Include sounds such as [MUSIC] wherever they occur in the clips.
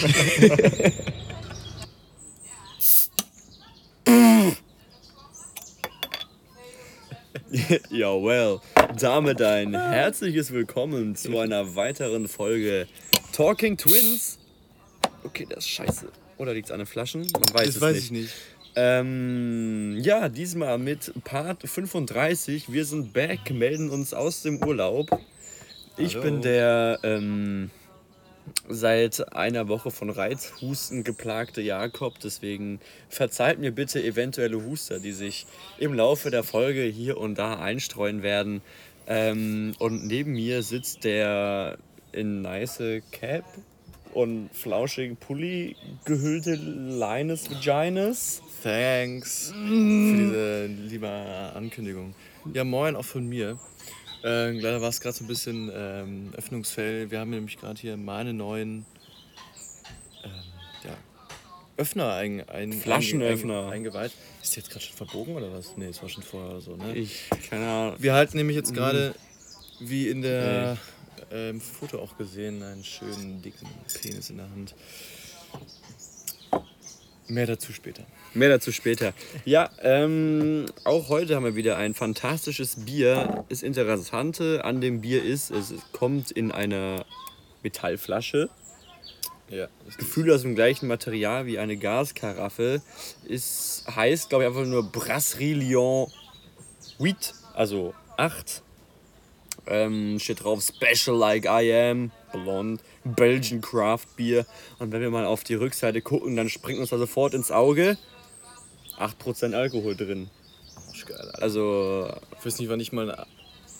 [LAUGHS] Ja, well. Damit ein herzliches Willkommen zu einer weiteren Folge Talking Twins. Okay, das ist scheiße. Oder liegt es an den Flaschen? Man weiß Das es weiß nicht. ich nicht. Ähm, ja, diesmal mit Part 35. Wir sind back, melden uns aus dem Urlaub. Ich Hallo. bin der ähm, seit einer Woche von Reizhusten geplagte Jakob. Deswegen verzeiht mir bitte eventuelle Huster, die sich im Laufe der Folge hier und da einstreuen werden. Ähm, und neben mir sitzt der in nice Cap und flauschigen Pulli gehüllte Linus Vaginas. Thanks für diese liebe Ankündigung. Ja, moin auch von mir. Äh, leider war es gerade so ein bisschen ähm, Öffnungsfell. Wir haben nämlich gerade hier meine neuen ähm, ja, Öffner ein, ein, Flaschenöffner. Ein, eingeweiht. Ist die jetzt gerade schon verbogen oder was? Nee, es war schon vorher so, ne? Ich, keine Ahnung. Wir halten nämlich jetzt gerade, wie in der ähm, Foto auch gesehen, einen schönen dicken Penis in der Hand. Mehr dazu später. Mehr dazu später. Ja, ähm, auch heute haben wir wieder ein fantastisches Bier. Das Interessante an dem Bier ist, es kommt in einer Metallflasche. Ja, Gefühl aus dem gleichen Material wie eine Gaskaraffe. Ist, heißt, glaube ich, einfach nur Brasserie Lyon 8, also 8. Ähm, steht drauf Special Like I Am, Blond, Belgian Craft Beer. Und wenn wir mal auf die Rückseite gucken, dann springt uns da sofort ins Auge 8% Alkohol drin. Geil, Alter. Also, Ich weiß nicht, wann ich mal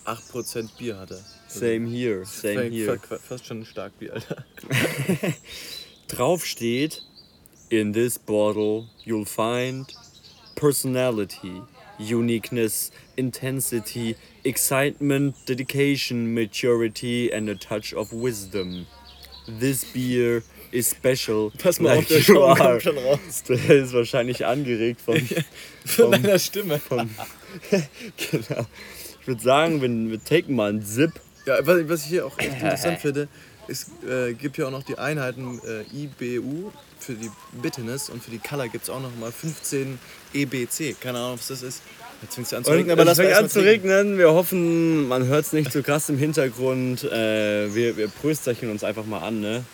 8% Bier hatte. same here, same Fast- here. Fast, fast schon ein Starkbier, Alter. [LAUGHS] drauf steht, in this bottle you'll find personality, uniqueness, intensity, excitement, dedication, maturity and a touch of wisdom. This beer is special. Pass mal like auf, der are. kommt schon raus. [LAUGHS] Das ist wahrscheinlich angeregt [LAUGHS] von, Von deiner Stimme. [LAUGHS] genau. Ich würde sagen, wir, wir taken mal einen Zip. Ja, was, was ich hier auch echt interessant finde, es äh, gibt ja auch noch die Einheiten äh, IBU für die Bitterness und für die Color gibt es auch noch mal 15 EBC. Keine Ahnung, was das ist. Jetzt fängt es an zu regnen, aber lass mal fängt an zu regnen. Wir hoffen, man hört es nicht so krass im Hintergrund. Äh, wir, wir prösterchen uns einfach mal an, ne?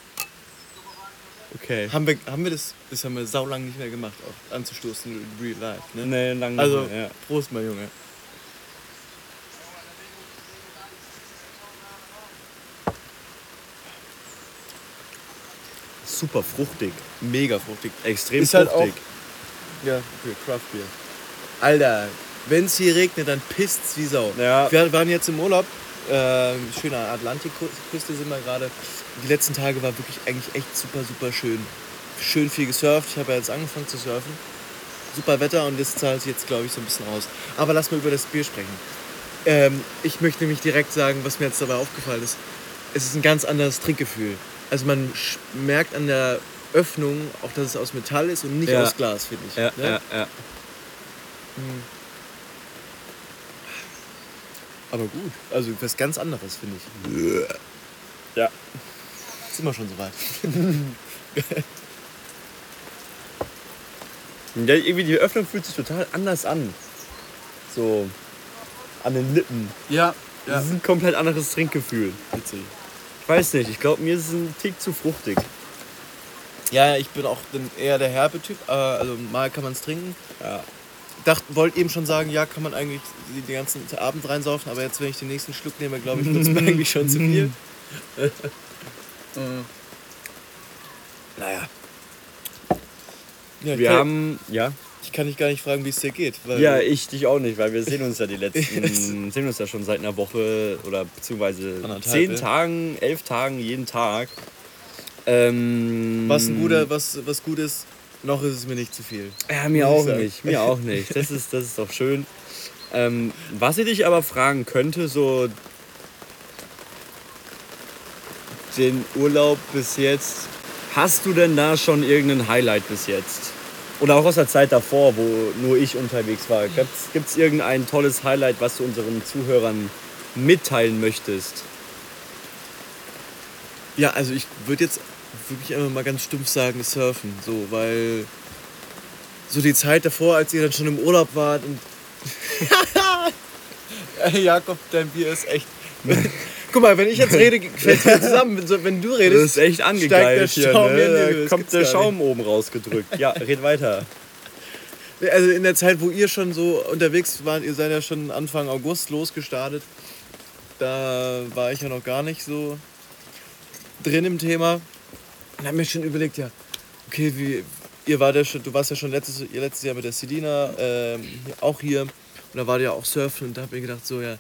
Okay. Haben wir, haben wir das, das haben wir saulang nicht mehr gemacht, auch anzustoßen in real life. Ne? Nee, lange Also, nicht mehr, ja. Prost, mein Junge. Super fruchtig. Mega fruchtig. Extrem Ist halt fruchtig. Ja, für Craft Beer. Alter, wenn es hier regnet, dann pisst's wie Sau. Ja. Wir waren jetzt im Urlaub. Ähm, schöne Atlantikküste sind wir gerade. Die letzten Tage war wirklich eigentlich echt super, super schön. Schön viel gesurft. Ich habe ja jetzt angefangen zu surfen. Super Wetter und das zahlt sich jetzt, glaube ich, so ein bisschen aus. Aber lass mal über das Bier sprechen. Ähm, ich möchte nämlich direkt sagen, was mir jetzt dabei aufgefallen ist. Es ist ein ganz anderes Trinkgefühl. Also man merkt an der Öffnung auch, dass es aus Metall ist und nicht Ja. aus Glas, finde ich. Ja, ne? ja, ja. Aber gut. Also was ganz anderes, finde ich. Ja. Sind wir schon soweit. [LAUGHS] ja. Irgendwie die Öffnung fühlt sich total anders an. So an den Lippen. Ja, Das ist ein komplett anderes Trinkgefühl. Witzig. Ich weiß nicht, ich glaube, mir ist es ein Tick zu fruchtig. Ja, ja, ich bin auch eher der herbe Typ. äh, Also mal kann man es trinken. Ja. Dacht, wollte eben schon sagen, ja, kann man eigentlich die- den ganzen Abend reinsaufen, aber jetzt, wenn ich den nächsten Schluck nehme, glaube ich, wird es mir eigentlich schon zu viel. [LAUGHS] naja. Ja, Wir okay. haben, ja, Ich kann dich gar nicht fragen, wie es dir geht. Weil Ja, ich dich auch nicht, weil wir sehen uns ja die [LAUGHS] letzten, sehen uns ja schon seit einer Woche oder beziehungsweise zehn ja. Tagen, elf Tagen jeden Tag. Ähm, was ein guter, was, was gut ist, noch ist es mir nicht zu viel. Ja, mir auch nicht, mir auch nicht. Das ist, das ist doch schön. Ähm, was ich dich aber fragen könnte, so den Urlaub bis jetzt, hast du denn da schon irgendein Highlight bis jetzt? Oder auch aus der Zeit davor, wo nur ich unterwegs war. Gibt es irgendein tolles Highlight, was du unseren Zuhörern mitteilen möchtest? Ja, also ich würde jetzt wirklich einfach mal ganz stumpf sagen, surfen. So, weil so die Zeit davor, als ihr dann schon im Urlaub wart und. [LAUGHS] Ey, Jakob, dein Bier ist echt. [LAUGHS] Guck mal, wenn ich jetzt rede, [LAUGHS] fällt es mir zusammen. Wenn, du redest, Das ist echt angegeilt hier, ne? Da kommt der Schaum oben rausgedrückt. Ja, red weiter. Also in der Zeit, wo ihr schon so unterwegs wart, ihr seid ja schon Anfang August losgestartet. Da war ich ja noch gar nicht so drin im Thema. Und habe mir schon überlegt, ja, okay, wie, ihr wart ja schon, du warst ja schon letztes, ihr letztes Jahr mit der Selina, ähm, auch hier. Und da war ja auch surfen und da habe ich mir gedacht, so ja,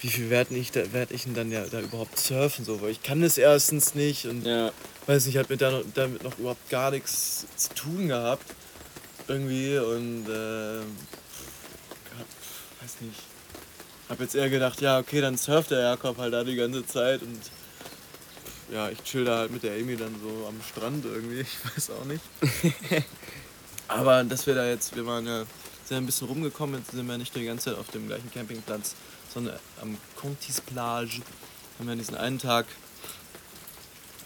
wie viel werde ich, werd ich denn dann ja da überhaupt surfen? So, weil ich kann das erstens nicht und Ja. weiß nicht, ich habe mit da noch, damit noch überhaupt gar nichts zu tun gehabt. Irgendwie und äh, hab, weiß nicht. Hab jetzt eher gedacht, ja, okay, dann surft der Jakob halt da die ganze Zeit und ja, ich chill da halt mit der Amy dann so am Strand irgendwie, [LAUGHS] ich weiß auch nicht. [LAUGHS] Aber dass wir da jetzt, wir waren ja, sind ein bisschen rumgekommen, jetzt sind wir nicht die ganze Zeit auf dem gleichen Campingplatz, sondern am Contis Plage. Haben wir diesen einen Tag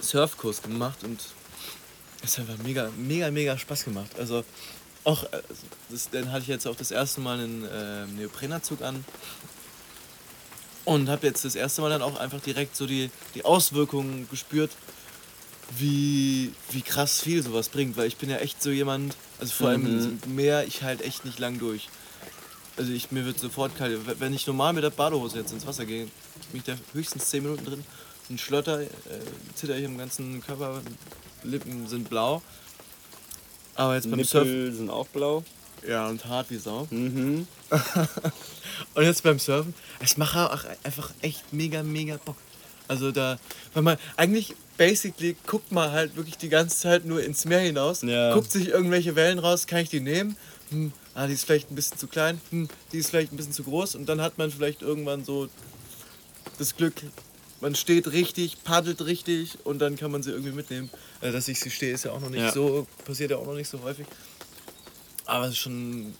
Surfkurs gemacht und es hat einfach mega, mega, mega Spaß gemacht. Also auch, das, dann hatte ich jetzt auch das erste Mal einen äh, Neoprenanzug an und habe jetzt das erste Mal dann auch einfach direkt so die, die Auswirkungen gespürt, wie, wie krass viel sowas bringt, weil ich bin ja echt so jemand, also vor allem Mhm. im Meer, ich halt echt nicht lang durch. Also ich, mir wird sofort kalt. Wenn ich normal mit der Badehose jetzt ins Wasser gehe, bin ich da höchstens 10 Minuten drin und schlotter, äh, zitter ich im ganzen Körper, Lippen sind blau. Aber jetzt beim Surfen, Nippel sind auch blau. Ja und hart wie Sau. Mhm. [LAUGHS] Und jetzt beim Surfen, es macht auch einfach echt mega, mega Bock. Also da, weil man eigentlich basically guckt man halt wirklich die ganze Zeit nur ins Meer hinaus, Ja. guckt sich irgendwelche Wellen raus, kann ich die nehmen? Hm, ah, die ist vielleicht ein bisschen zu klein, hm, die ist vielleicht ein bisschen zu groß und dann hat man vielleicht irgendwann so das Glück, man steht richtig, paddelt richtig und dann kann man sie irgendwie mitnehmen. Also, dass ich sie stehe, ist ja auch noch nicht Ja. so, passiert ja auch noch nicht so häufig. Aber es ist schon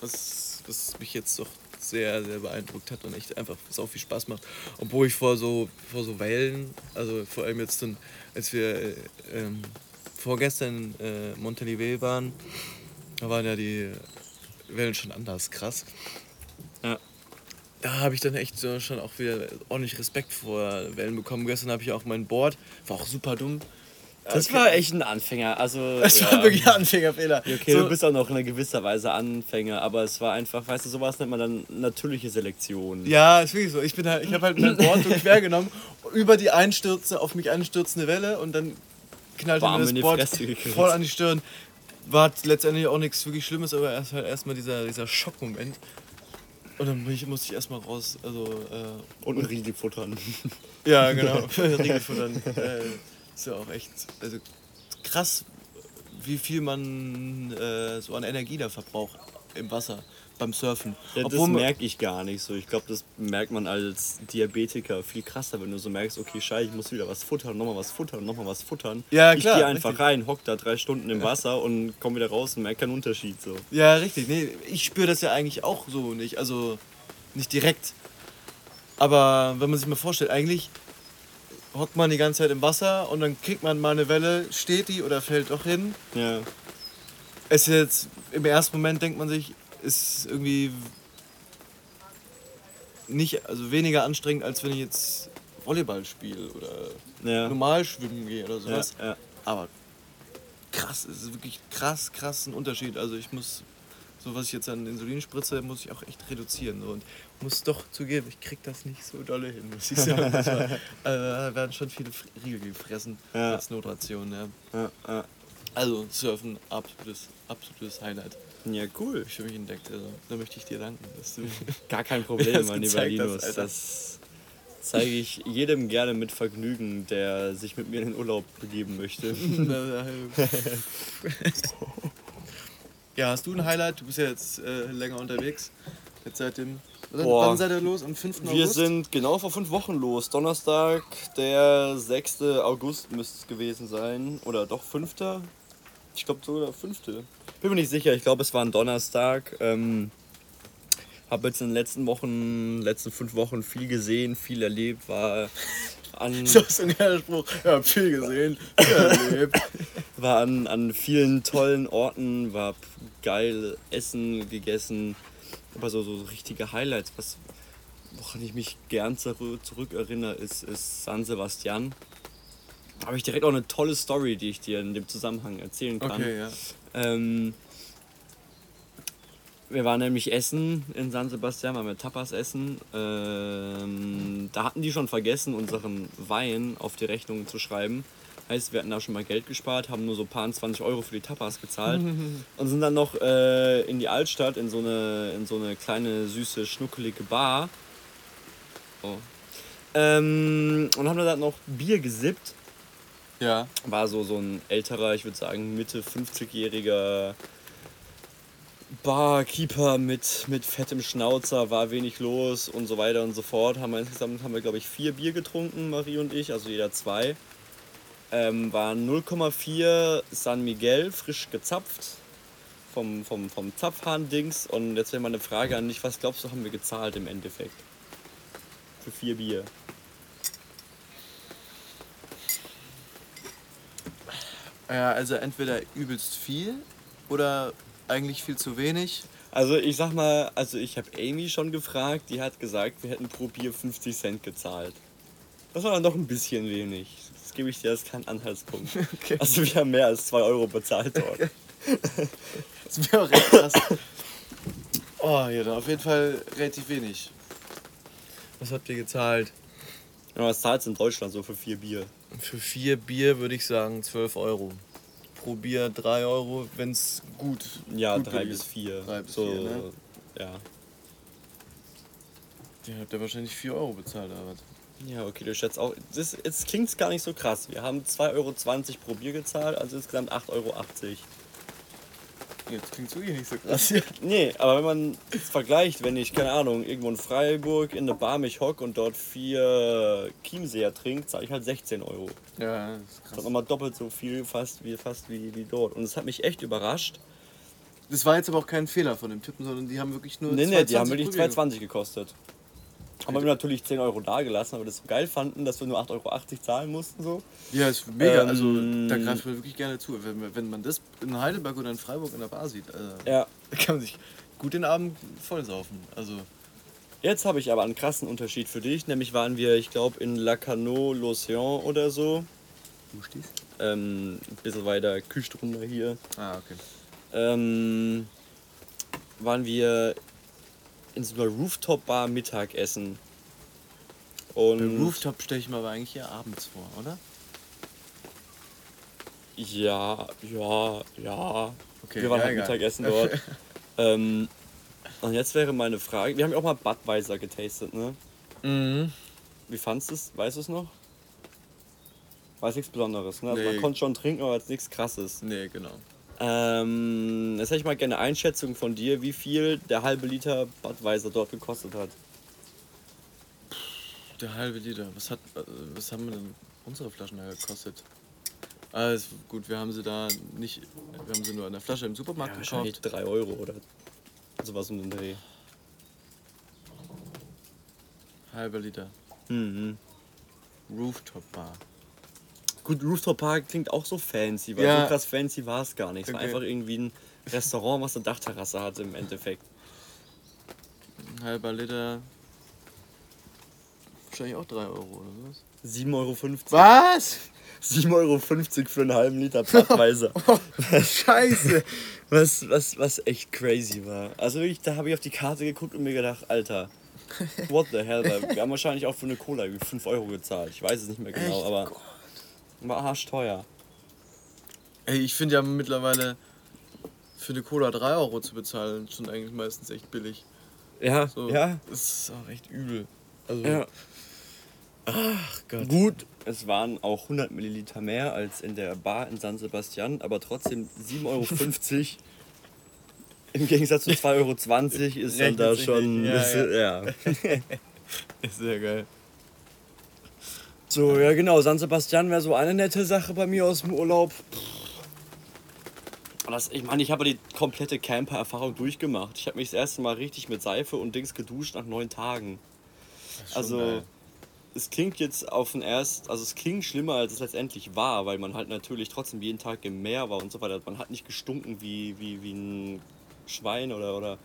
was, was mich jetzt doch sehr, sehr beeindruckt hat und echt einfach auch viel Spaß macht. Obwohl ich vor so, vor so Wellen, also vor allem jetzt dann, als wir äh, ähm, vorgestern äh, Montalivet waren, da waren ja die Wellen schon anders krass. Ja. Da habe ich dann echt so schon auch wieder ordentlich Respekt vor Wellen bekommen. Gestern habe ich auch mein Board, war auch super dumm. Das Okay. war echt ein Anfänger. Also, Das ja. war wirklich ein Anfängerfehler. Okay, so, du bist auch noch in gewisser Weise Anfänger, aber es war einfach, weißt du, sowas nennt man dann natürliche Selektion. Ja, ist wirklich so. Ich, bin halt, ich habe halt mein Board so quer genommen, über die einstürze, auf mich einstürzende Welle und dann knallte Bam, mir das Board voll an die Stirn. War letztendlich auch nichts wirklich Schlimmes, aber erst halt erstmal dieser, dieser Schockmoment. Und dann bin ich, musste ich erstmal raus. Also, äh, Und ein Riegel futtern. ja, genau. [LAUGHS] Riegelfuttern. Äh, ist ja auch echt also, krass, wie viel man äh, so an Energie da verbraucht im Wasser beim Surfen. Ja, das merke ich gar nicht so. Ich glaube, das merkt man als Diabetiker viel krasser, wenn du so merkst, okay, scheiße, ich muss wieder was futtern, nochmal was futtern, nochmal was futtern. Ja, ich klar, gehe einfach richtig. rein, hock da drei Stunden im Wasser und komme wieder raus und merke keinen Unterschied. So. Ja, richtig. Nee, ich spüre das ja eigentlich auch so nicht. Also nicht direkt. Aber wenn man sich mal vorstellt, eigentlich hockt man die ganze Zeit im Wasser und dann kriegt man mal eine Welle, steht die oder fällt doch hin. Ja. Es ist jetzt im ersten Moment denkt man sich, ist irgendwie nicht, also weniger anstrengend, als wenn ich jetzt Volleyball spiele oder Ja. normal schwimmen gehe oder Ja, sowas. ja. Aber krass, es ist wirklich krass, krass ein Unterschied. Also ich muss, so was ich jetzt an Insulin spritze, muss ich auch echt reduzieren. So. Und muss doch zugeben, ich krieg das nicht so dolle hin, muss ich sagen. Das war, da [LAUGHS] werden schon viele Riegel gefressen Ja. als Notration. Ja. Ja, ja. Also Surfen, absolutes, absolutes Highlight. ja, cool. Ich für mich entdeckt. Also, da möchte ich dir danken, dass du [LAUGHS] Gar kein [LAUGHS] Problem, mein lieber hast, Linus. Alter. Das zeige ich jedem gerne mit Vergnügen, der sich mit mir in den Urlaub begeben möchte. ja, hast du ein Highlight? Du bist ja jetzt äh, länger unterwegs. Jetzt seit dem. Wann, Boah. wann seid ihr los? Am 5. Wir August? sind genau vor fünf Wochen los. Donnerstag, der 6. August müsste es gewesen sein. Oder doch 5. Ich glaube sogar der 5. Bin mir nicht sicher. Ich glaube, es war ein Donnerstag. Ähm, habe jetzt in den letzten Wochen, letzten fünf Wochen viel gesehen, viel erlebt. War an, [LAUGHS] So ist ein geiler Spruch. Ja, viel gesehen, viel [LAUGHS] erlebt. war an, an vielen tollen Orten, war geil Essen gegessen, aber so, so richtige Highlights, was, woran ich mich gern zurück, zurückerinnere, ist, ist San Sebastian. Da habe ich direkt auch eine tolle Story, die ich dir in dem Zusammenhang erzählen kann. Okay, ja. Ähm, wir waren nämlich essen in San Sebastian, waren wir Tapas essen. Ähm, da hatten die schon vergessen, unseren Wein auf die Rechnung zu schreiben. Heißt, wir hatten da schon mal Geld gespart, haben nur so paar 20 Euro für die Tapas gezahlt [LAUGHS] und sind dann noch äh, in die Altstadt in so eine, in so eine kleine, süße, schnuckelige Bar. Oh. Ähm, und haben dann noch Bier gesippt Ja. war so, so ein älterer, ich würde sagen Mitte 50-jähriger Barkeeper mit, mit fettem Schnauzer, war wenig los und so weiter und so fort. Haben wir insgesamt haben wir, glaube ich, vier Bier getrunken, Marie und ich, also jeder zwei. Ähm, waren 0,4 San Miguel, frisch gezapft. Vom, vom, vom Zapfhahn-Dings. Und jetzt wäre mal eine Frage an dich, was glaubst du, haben wir gezahlt im Endeffekt? Für vier Bier. Ja, also entweder übelst viel oder eigentlich viel zu wenig. Also ich sag mal, also ich habe Amy schon gefragt, die hat gesagt, wir hätten pro Bier 50 Cent gezahlt. Das war dann doch ein bisschen wenig. Das gebe ich dir als keinen Anhaltspunkt. [LAUGHS] Okay. Also wir haben mehr als 2 Euro bezahlt dort. [LAUGHS] Das wäre auch recht krass. Oh, ja, dann auf jeden Fall relativ wenig. Was habt ihr gezahlt? Ja, was zahlst du in Deutschland so für vier Bier? Für vier Bier würde ich sagen 12 Euro. Pro Bier 3 Euro, wenn es gut Ja, gut drei billig bis ist. vier. Drei bis so, vier, ne? Ja. Den habt ihr wahrscheinlich 4 Euro bezahlt, aber? Ja, okay, du schätzt auch. Das, jetzt klingt gar nicht so krass. Wir haben 2,20 Euro pro Bier gezahlt, also insgesamt 8,80 Euro. Jetzt klingt wirklich nicht so krass. Ja. Nee, aber wenn man es vergleicht, wenn ich, keine Ahnung, irgendwo in Freiburg in eine Bar mich hock und dort vier Chiemseer trinke, zahle ich halt 16 Euro. ja, das ist Das ist krass. nochmal doppelt so viel fast wie, fast wie, wie dort. Und es hat mich echt überrascht. Das war jetzt aber auch kein Fehler von dem Typen, sondern die haben wirklich nur. Nee, nee, die haben 2,20 wirklich pro Bier 2,20 gekostet. Haben wir natürlich 10 Euro dagelassen, aber das so geil fanden, dass wir nur 8,80 Euro zahlen mussten. So. Ja, ist mega. Ähm, also da greift man wirklich gerne zu. Wenn, man- wenn man das in Heidelberg oder in Freiburg in der Bar sieht, also, Ja. da [LAUGHS] kann man sich gut den Abend vollsaufen. Also Jetzt habe ich aber einen krassen Unterschied für dich. Nämlich waren wir, ich glaube, in Lacanau, L'Océan oder so. wo stehst Ähm, ein bisschen weiter Küste runter hier. Ah, okay. ähm, waren wir in so einer Rooftop-Bar Mittagessen. Und Den Rooftop stelle ich mir aber eigentlich eher abends vor, oder? ja, ja, ja. Okay, wir waren ja, halt. Mittagessen dort. [LAUGHS] ähm, und jetzt wäre meine Frage, wir haben ja auch mal Budweiser getastet, ne? Mhm. Wie fandest du es? Weißt du es noch? Jetzt nichts Besonderes, ne? Also Nee. man konnte schon trinken, aber jetzt nichts krasses. Nee, genau. Ähm, jetzt hätte ich mal gerne eine Einschätzung von dir, wie viel der halbe Liter Budweiser dort gekostet hat. Der halbe Liter. Was hat, äh, was haben wir denn unsere Flaschen da gekostet? Ist gut, wir haben sie da nicht, wir haben sie nur in der Flasche im Supermarkt wahrscheinlich gekauft. 3 Euro oder sowas um den Dreh. Halber Liter. Mhm. Rooftop Bar. Gut, Rooftop Park klingt auch so fancy, weil Ja. so krass fancy war es gar nicht. Es war Okay. einfach irgendwie ein Restaurant, was eine Dachterrasse hatte im Endeffekt. Ein halber Liter. Wahrscheinlich auch 3 Euro oder sowas. 7,50 Euro. Was? 7,50 Euro für einen halben Liter Budweiser. [LAUGHS] Scheiße. was, was, was echt crazy war. Also wirklich, da habe ich auf die Karte geguckt und mir gedacht, Alter, what the hell? Wir haben wahrscheinlich auch für eine Cola irgendwie 5 Euro gezahlt. Ich weiß es nicht mehr genau, Echt? aber Gott. War arschteuer. Ey, ich finde ja mittlerweile für eine Cola 3 Euro zu bezahlen schon eigentlich meistens echt billig. Ja, So, ja, Das ist auch echt übel. Also, ja. Ach Gott. Gut, es waren auch 100 Milliliter mehr als in der Bar in San Sebastian, aber trotzdem 7,50 Euro. [LAUGHS] Im Gegensatz zu 2,20 Euro ist dann da schon. Ja, bisschen- ja. [LAUGHS] Ist sehr geil. So, ja genau, San Sebastian wäre so eine nette Sache bei mir aus dem Urlaub. Das, ich meine, ich habe die komplette Camper-Erfahrung durchgemacht. Ich habe mich das erste Mal richtig mit Seife und Dings geduscht nach neun Tagen. Also, geil. es klingt jetzt auf den erst, also es klingt schlimmer, als es letztendlich war, weil man halt natürlich trotzdem jeden Tag im Meer war und so weiter. Man hat nicht gestunken wie, wie, wie ein Schwein oder, oder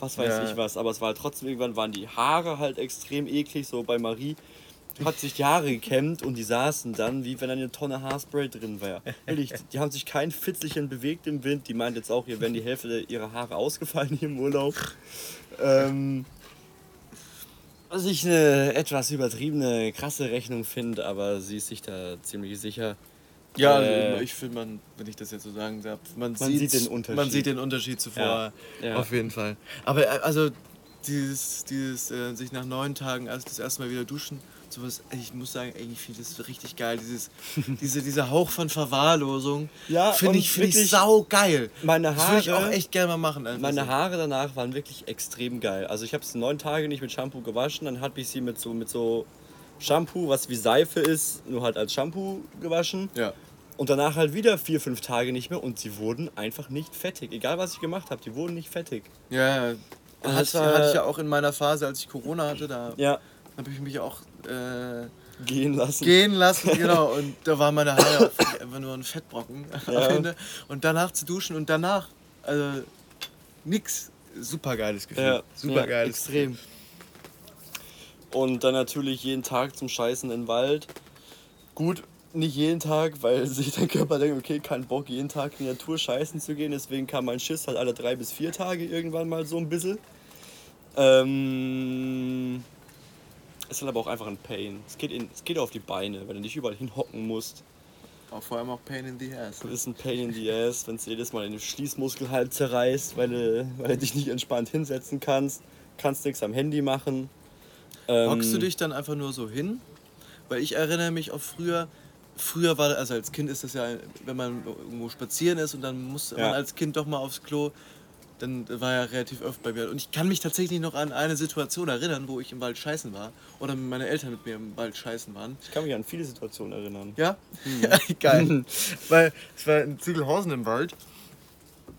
was weiß Ja. ich was, aber es war halt trotzdem, irgendwann waren die Haare halt extrem eklig, so bei Marie hat sich die Haare gekämmt und die saßen dann, wie wenn eine Tonne Haarspray drin wäre. Ehrlich, die, haben sich kein Fitzelchen bewegt im Wind. Die meint jetzt auch, hier wären die Hälfte ihrer Haare ausgefallen hier im Urlaub. Ähm, was ich eine etwas übertriebene, krasse Rechnung finde, aber sie ist sich da ziemlich sicher. Ja, Äh, also ich finde, man, wenn ich das jetzt so sagen darf, man, Man sieht, sieht den Unterschied. Man sieht den Unterschied zuvor, Ja, ja. auf jeden Fall. Aber äh, also dieses, dieses äh, sich nach neun Tagen erst das erste Mal wieder duschen, sowas, ich muss sagen, ey, ich finde das richtig geil. Dieses, [LAUGHS] diese, dieser Hauch von Verwahrlosung, Ja, finde ich, find ich sau geil. meine Das würde ich Haare- auch echt gerne mal machen. einfach Meine. Haare danach waren wirklich extrem geil. Also ich habe es neun Tage nicht mit Shampoo gewaschen, dann habe ich sie mit so, mit so Shampoo, was wie Seife ist, nur halt als Shampoo gewaschen. Ja. Und danach halt wieder vier, fünf Tage nicht mehr und sie wurden einfach nicht fettig. Egal was ich gemacht habe, die wurden nicht fettig. Ja, ja. Das Hatte, war- hatte ich ja auch in meiner Phase, als ich Corona hatte, da Ja, habe ich mich auch äh, gehen lassen. gehen lassen, [LAUGHS] genau. Und da waren meine Haare einfach nur ein Fettbrocken [LAUGHS] Ja. am Ende. Und danach zu duschen und danach, also nix. Super geiles Gefühl. Ja, Super ja, extrem. Und dann natürlich jeden Tag zum Scheißen in den Wald. Gut, nicht jeden Tag, weil [LAUGHS] sich dein Körper denkt, okay, kein Bock, jeden Tag in die Natur scheißen zu gehen. Deswegen kam mein Schiss halt alle drei bis vier Tage irgendwann mal so ein bisschen. Ähm, ist halt aber auch einfach ein Pain. Es geht, in, es geht auf die Beine, wenn du nicht überall hinhocken musst. Auch vor allem auch Pain in the Ass. Das ist ein Pain in the ass, [LAUGHS] wenn es jedes Mal in den Schließmuskel halb zerreißt, weil du, weil du dich nicht entspannt hinsetzen kannst. Kannst nichts am Handy machen. Ähm, Hockst du dich dann einfach nur so hin? Weil ich erinnere mich auch früher, früher war, also als Kind ist das ja, wenn man irgendwo spazieren ist und dann muss Ja. man als Kind doch mal aufs Klo, dann war ja relativ oft bei mir. Und ich kann mich tatsächlich noch an eine Situation erinnern, wo ich im Wald scheißen war. Oder meine Eltern mit mir im Wald scheißen waren. Ich kann mich an viele Situationen erinnern. Ja? [LAUGHS] ja geil. [LAUGHS] Weil es war in Ziegelhausen im Wald.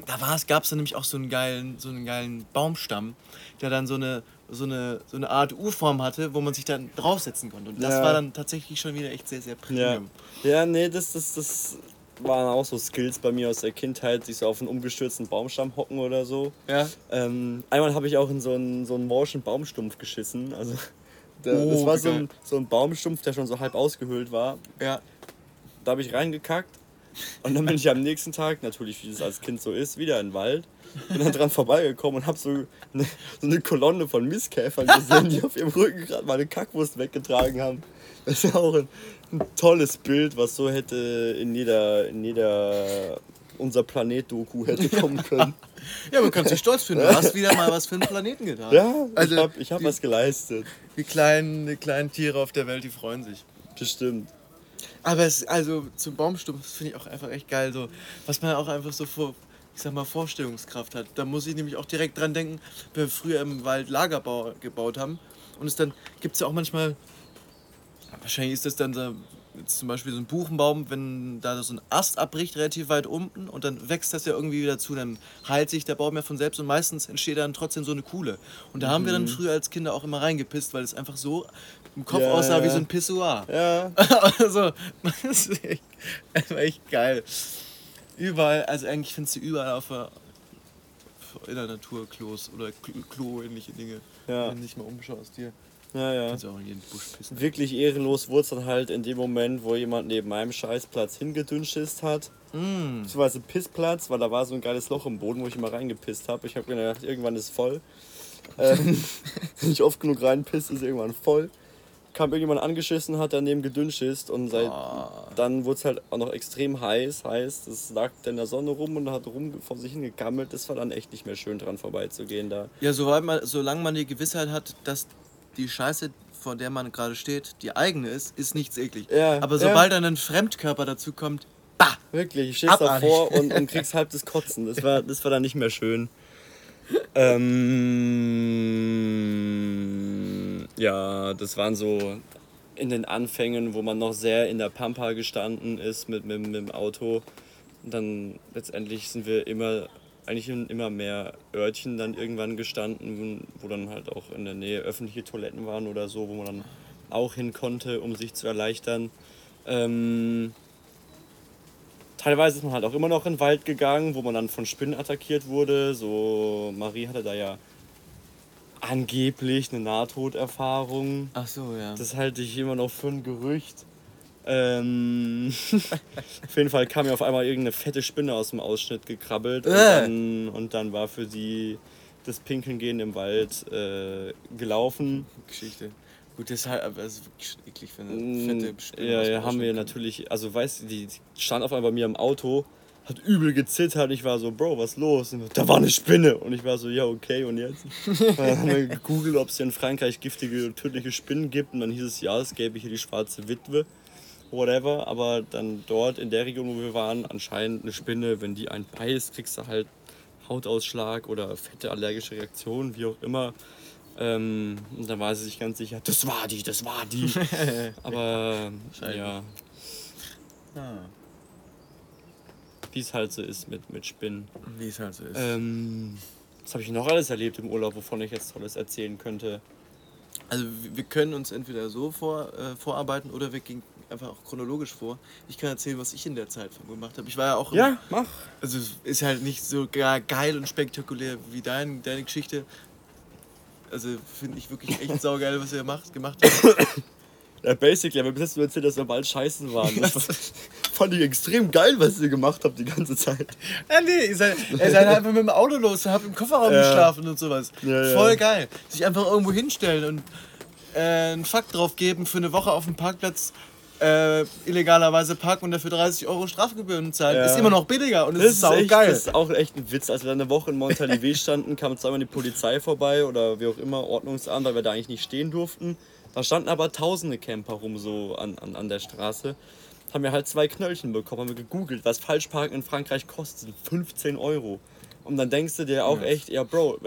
Da gab es dann nämlich auch so einen geilen, so einen geilen Baumstamm, der dann so eine, so eine, so eine Art U-Form hatte, wo man sich dann draufsetzen konnte. Und das Ja. war dann tatsächlich schon wieder echt sehr, sehr Ja, premium. ja nee, das, das, das waren auch so Skills bei mir aus der Kindheit, sich so auf einen umgestürzten Baumstamm hocken oder so. Ja. Ähm, einmal habe ich auch in so einen, so einen morschen Baumstumpf geschissen. Also, [LAUGHS] der, Oh, das war so ein, so ein Baumstumpf, der schon so halb ausgehöhlt war. Ja. Da habe ich reingekackt. Und dann bin ich am nächsten Tag, natürlich wie es als Kind so ist, wieder in den Wald. Bin dann dran vorbeigekommen und habe so eine, so eine Kolonne von Mistkäfern gesehen, die auf ihrem Rücken gerade meine Kackwurst weggetragen haben. Das ist auch ein, ein tolles Bild, was so hätte in jeder, in jeder unser Planet-Doku hätte kommen können. [LAUGHS] Ja, man kann sich stolz fühlen. Du hast wieder mal was für den Planeten getan. Ja, Also, ich habe ich hab die- was geleistet. Die kleinen, die kleinen Tiere auf der Welt, die freuen sich. Bestimmt. Aber es, also zum Baumstumpf das finde ich auch einfach echt geil, so was man auch einfach so vor, ich sag mal, Vorstellungskraft hat. Da muss ich nämlich auch direkt dran denken, wenn wir früher im Wald Lagerbau gebaut haben. Und es dann gibt es ja auch manchmal, wahrscheinlich ist das dann so, jetzt zum Beispiel so ein Buchenbaum, wenn da so ein Ast abbricht, relativ weit unten und dann wächst das ja irgendwie wieder zu, dann heilt sich der Baum ja von selbst und meistens entsteht dann trotzdem so eine Kuhle. Und da haben wir dann früher als Kinder auch immer reingepisst, weil es einfach so im Kopf Ja, aussah wie ja. so ein Pissoir. Ja, [LAUGHS] also, das ist [LAUGHS] echt, geil. Überall, also eigentlich findest du überall auf der, in der Natur Klos oder Klo- Klo-ähnliche Dinge. Ja. Wenn du dich mal umschaust hier. Ja, ja. Kannst auch in jeden Busch pissen. Wirklich ehrenlos wurde es dann halt in dem Moment, wo jemand neben meinem Scheißplatz hingedünnschiss hat. Mm. Beziehungsweise Pissplatz, weil da war so ein geiles Loch im Boden, wo ich immer reingepisst habe. Ich habe gedacht, irgendwann ist voll. Ähm, [LAUGHS] wenn ich oft genug reinpisst, ist irgendwann voll. Kam irgendjemand angeschissen, hat daneben gedünnschiss und seit Ah. dann wurde es halt auch noch extrem heiß. Heißt, es lag dann in der Sonne rum und hat rum vor sich hingegammelt. Das war dann echt nicht mehr schön dran vorbeizugehen da. Ja, soweit man, solange man die Gewissheit hat, dass die Scheiße, vor der man gerade steht, die eigene ist, ist nichts eklig. Ja, Aber ja. sobald dann ein Fremdkörper dazu kommt, bah! Wirklich, ich stehst Abartig. davor und, und kriegst halb das Kotzen. Das war, das war dann nicht mehr schön. Ähm, ja, das waren so in den Anfängen, wo man noch sehr in der Pampa gestanden ist mit, mit, mit dem Auto. Und dann letztendlich sind wir immer, eigentlich in immer mehr Örtchen dann irgendwann gestanden, wo dann halt auch in der Nähe öffentliche Toiletten waren oder so, wo man dann auch hin konnte, um sich zu erleichtern. Ähm, teilweise ist man halt auch immer noch in den Wald gegangen, wo man dann von Spinnen attackiert wurde. So, Marie hatte da ja angeblich eine Nahtoderfahrung. Ach so, ja. Das halte ich immer noch für ein Gerücht. Ähm, [LAUGHS] auf jeden Fall kam mir auf einmal irgendeine fette Spinne aus dem Ausschnitt gekrabbelt und, Äh. dann, und dann war für sie das Pinkeln gehen im Wald äh, gelaufen. Geschichte. Gut, deshalb, aber es ist wirklich eklig für eine Mm, fette Spinne. Ja, aus dem ja, haben wir natürlich, also weißt du, die, stand auf einmal bei mir im Auto, hat übel gezittert. Ich war so, Bro, was los? Und da war eine Spinne. Und ich war so, ja, okay, und jetzt? [LAUGHS] dann haben wir gegoogelt, ob es hier in Frankreich giftige und tödliche Spinnen gibt. Und dann hieß es, ja, es gäbe hier die schwarze Witwe. Whatever, aber dann dort in der Region, wo wir waren, anscheinend eine Spinne, wenn die einen beißt, kriegst du halt Hautausschlag oder fette allergische Reaktionen, wie auch immer. Ähm, und dann war sie sich ganz sicher, das war die, das war die. [LAUGHS] Aber ja, Ah, wie es halt so ist mit, mit Spinnen. wie es halt so ist. Ähm, was habe ich noch alles erlebt im Urlaub, wovon ich jetzt Tolles erzählen könnte? Also wir- wir können uns entweder so vor, äh, vorarbeiten oder wir gehen einfach auch chronologisch vor. Ich kann erzählen, was ich in der Zeit gemacht habe. Ich war ja auch im- Ja, mach. Also ist halt nicht so ge- geil und spektakulär wie dein, deine Geschichte. Also finde ich wirklich echt [LAUGHS] saugeil, was ihr macht, gemacht habt. Ja, basically, aber bis jetzt nur erzählt, dass wir bald scheißen waren. Das war- fand ich extrem geil, was ihr gemacht habt die ganze Zeit. Ja, nee, ihr seid, ihr seid einfach mit dem Auto los, habt im Kofferraum Ja. geschlafen und sowas. Ja, ja. Voll geil. Sich einfach irgendwo hinstellen und äh, einen Fakt drauf geben für eine Woche auf dem Parkplatz. Äh, illegalerweise parken und dafür 30 Euro Strafgebühren zahlen. Ja. Ist immer noch billiger und es ist ist, sau echt, geil. das ist auch echt ein Witz. Als wir dann eine Woche in Montalivet standen, kam zweimal die Polizei vorbei oder wie auch immer, Ordnungsamt, weil wir da eigentlich nicht stehen durften. Da standen aber tausende Camper rum so an, an, an der Straße. Haben wir halt zwei Knöllchen bekommen, haben wir gegoogelt, was Falschparken in Frankreich kostet. 15 Euro. Und dann denkst du dir auch echt, ja Bro,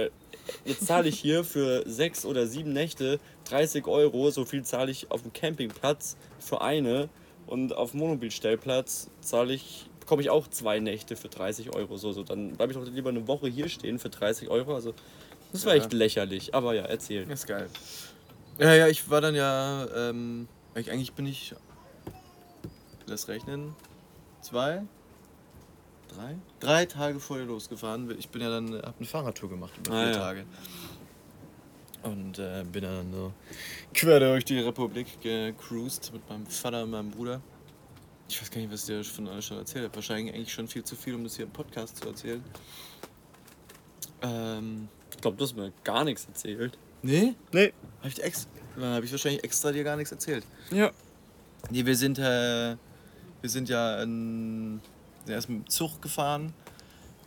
jetzt zahle ich hier für sechs oder sieben Nächte 30 Euro, so viel zahle ich auf dem Campingplatz für eine und auf dem Monobilstellplatz zahle ich, bekomme ich auch zwei Nächte für 30 Euro. So, so dann bleibe ich doch lieber eine Woche hier stehen für 30 Euro. Also das war Ja. echt lächerlich. Aber ja, erzähl. Das ist geil. Ja, ja, ich war dann ja, ähm, ich- eigentlich bin ich, lass rechnen, zwei, drei, drei Tage vorher losgefahren. Ich bin ja dann, hab eine Fahrradtour gemacht über Ah, vier ja. Tage. Und äh, bin dann so quer durch die Republik gecruised mit meinem Vater und meinem Bruder. Ich weiß gar nicht, was ich dir von alles schon erzählt habe. Wahrscheinlich eigentlich schon viel zu viel, um das hier im Podcast zu erzählen. Ähm, Ich glaube, du hast mir gar nichts erzählt. nee? Nee. Habe ich, ex dann hab ich wahrscheinlich extra dir gar nichts erzählt. Ja. Nee, wir sind, äh, wir sind ja in, erst mit dem Zug gefahren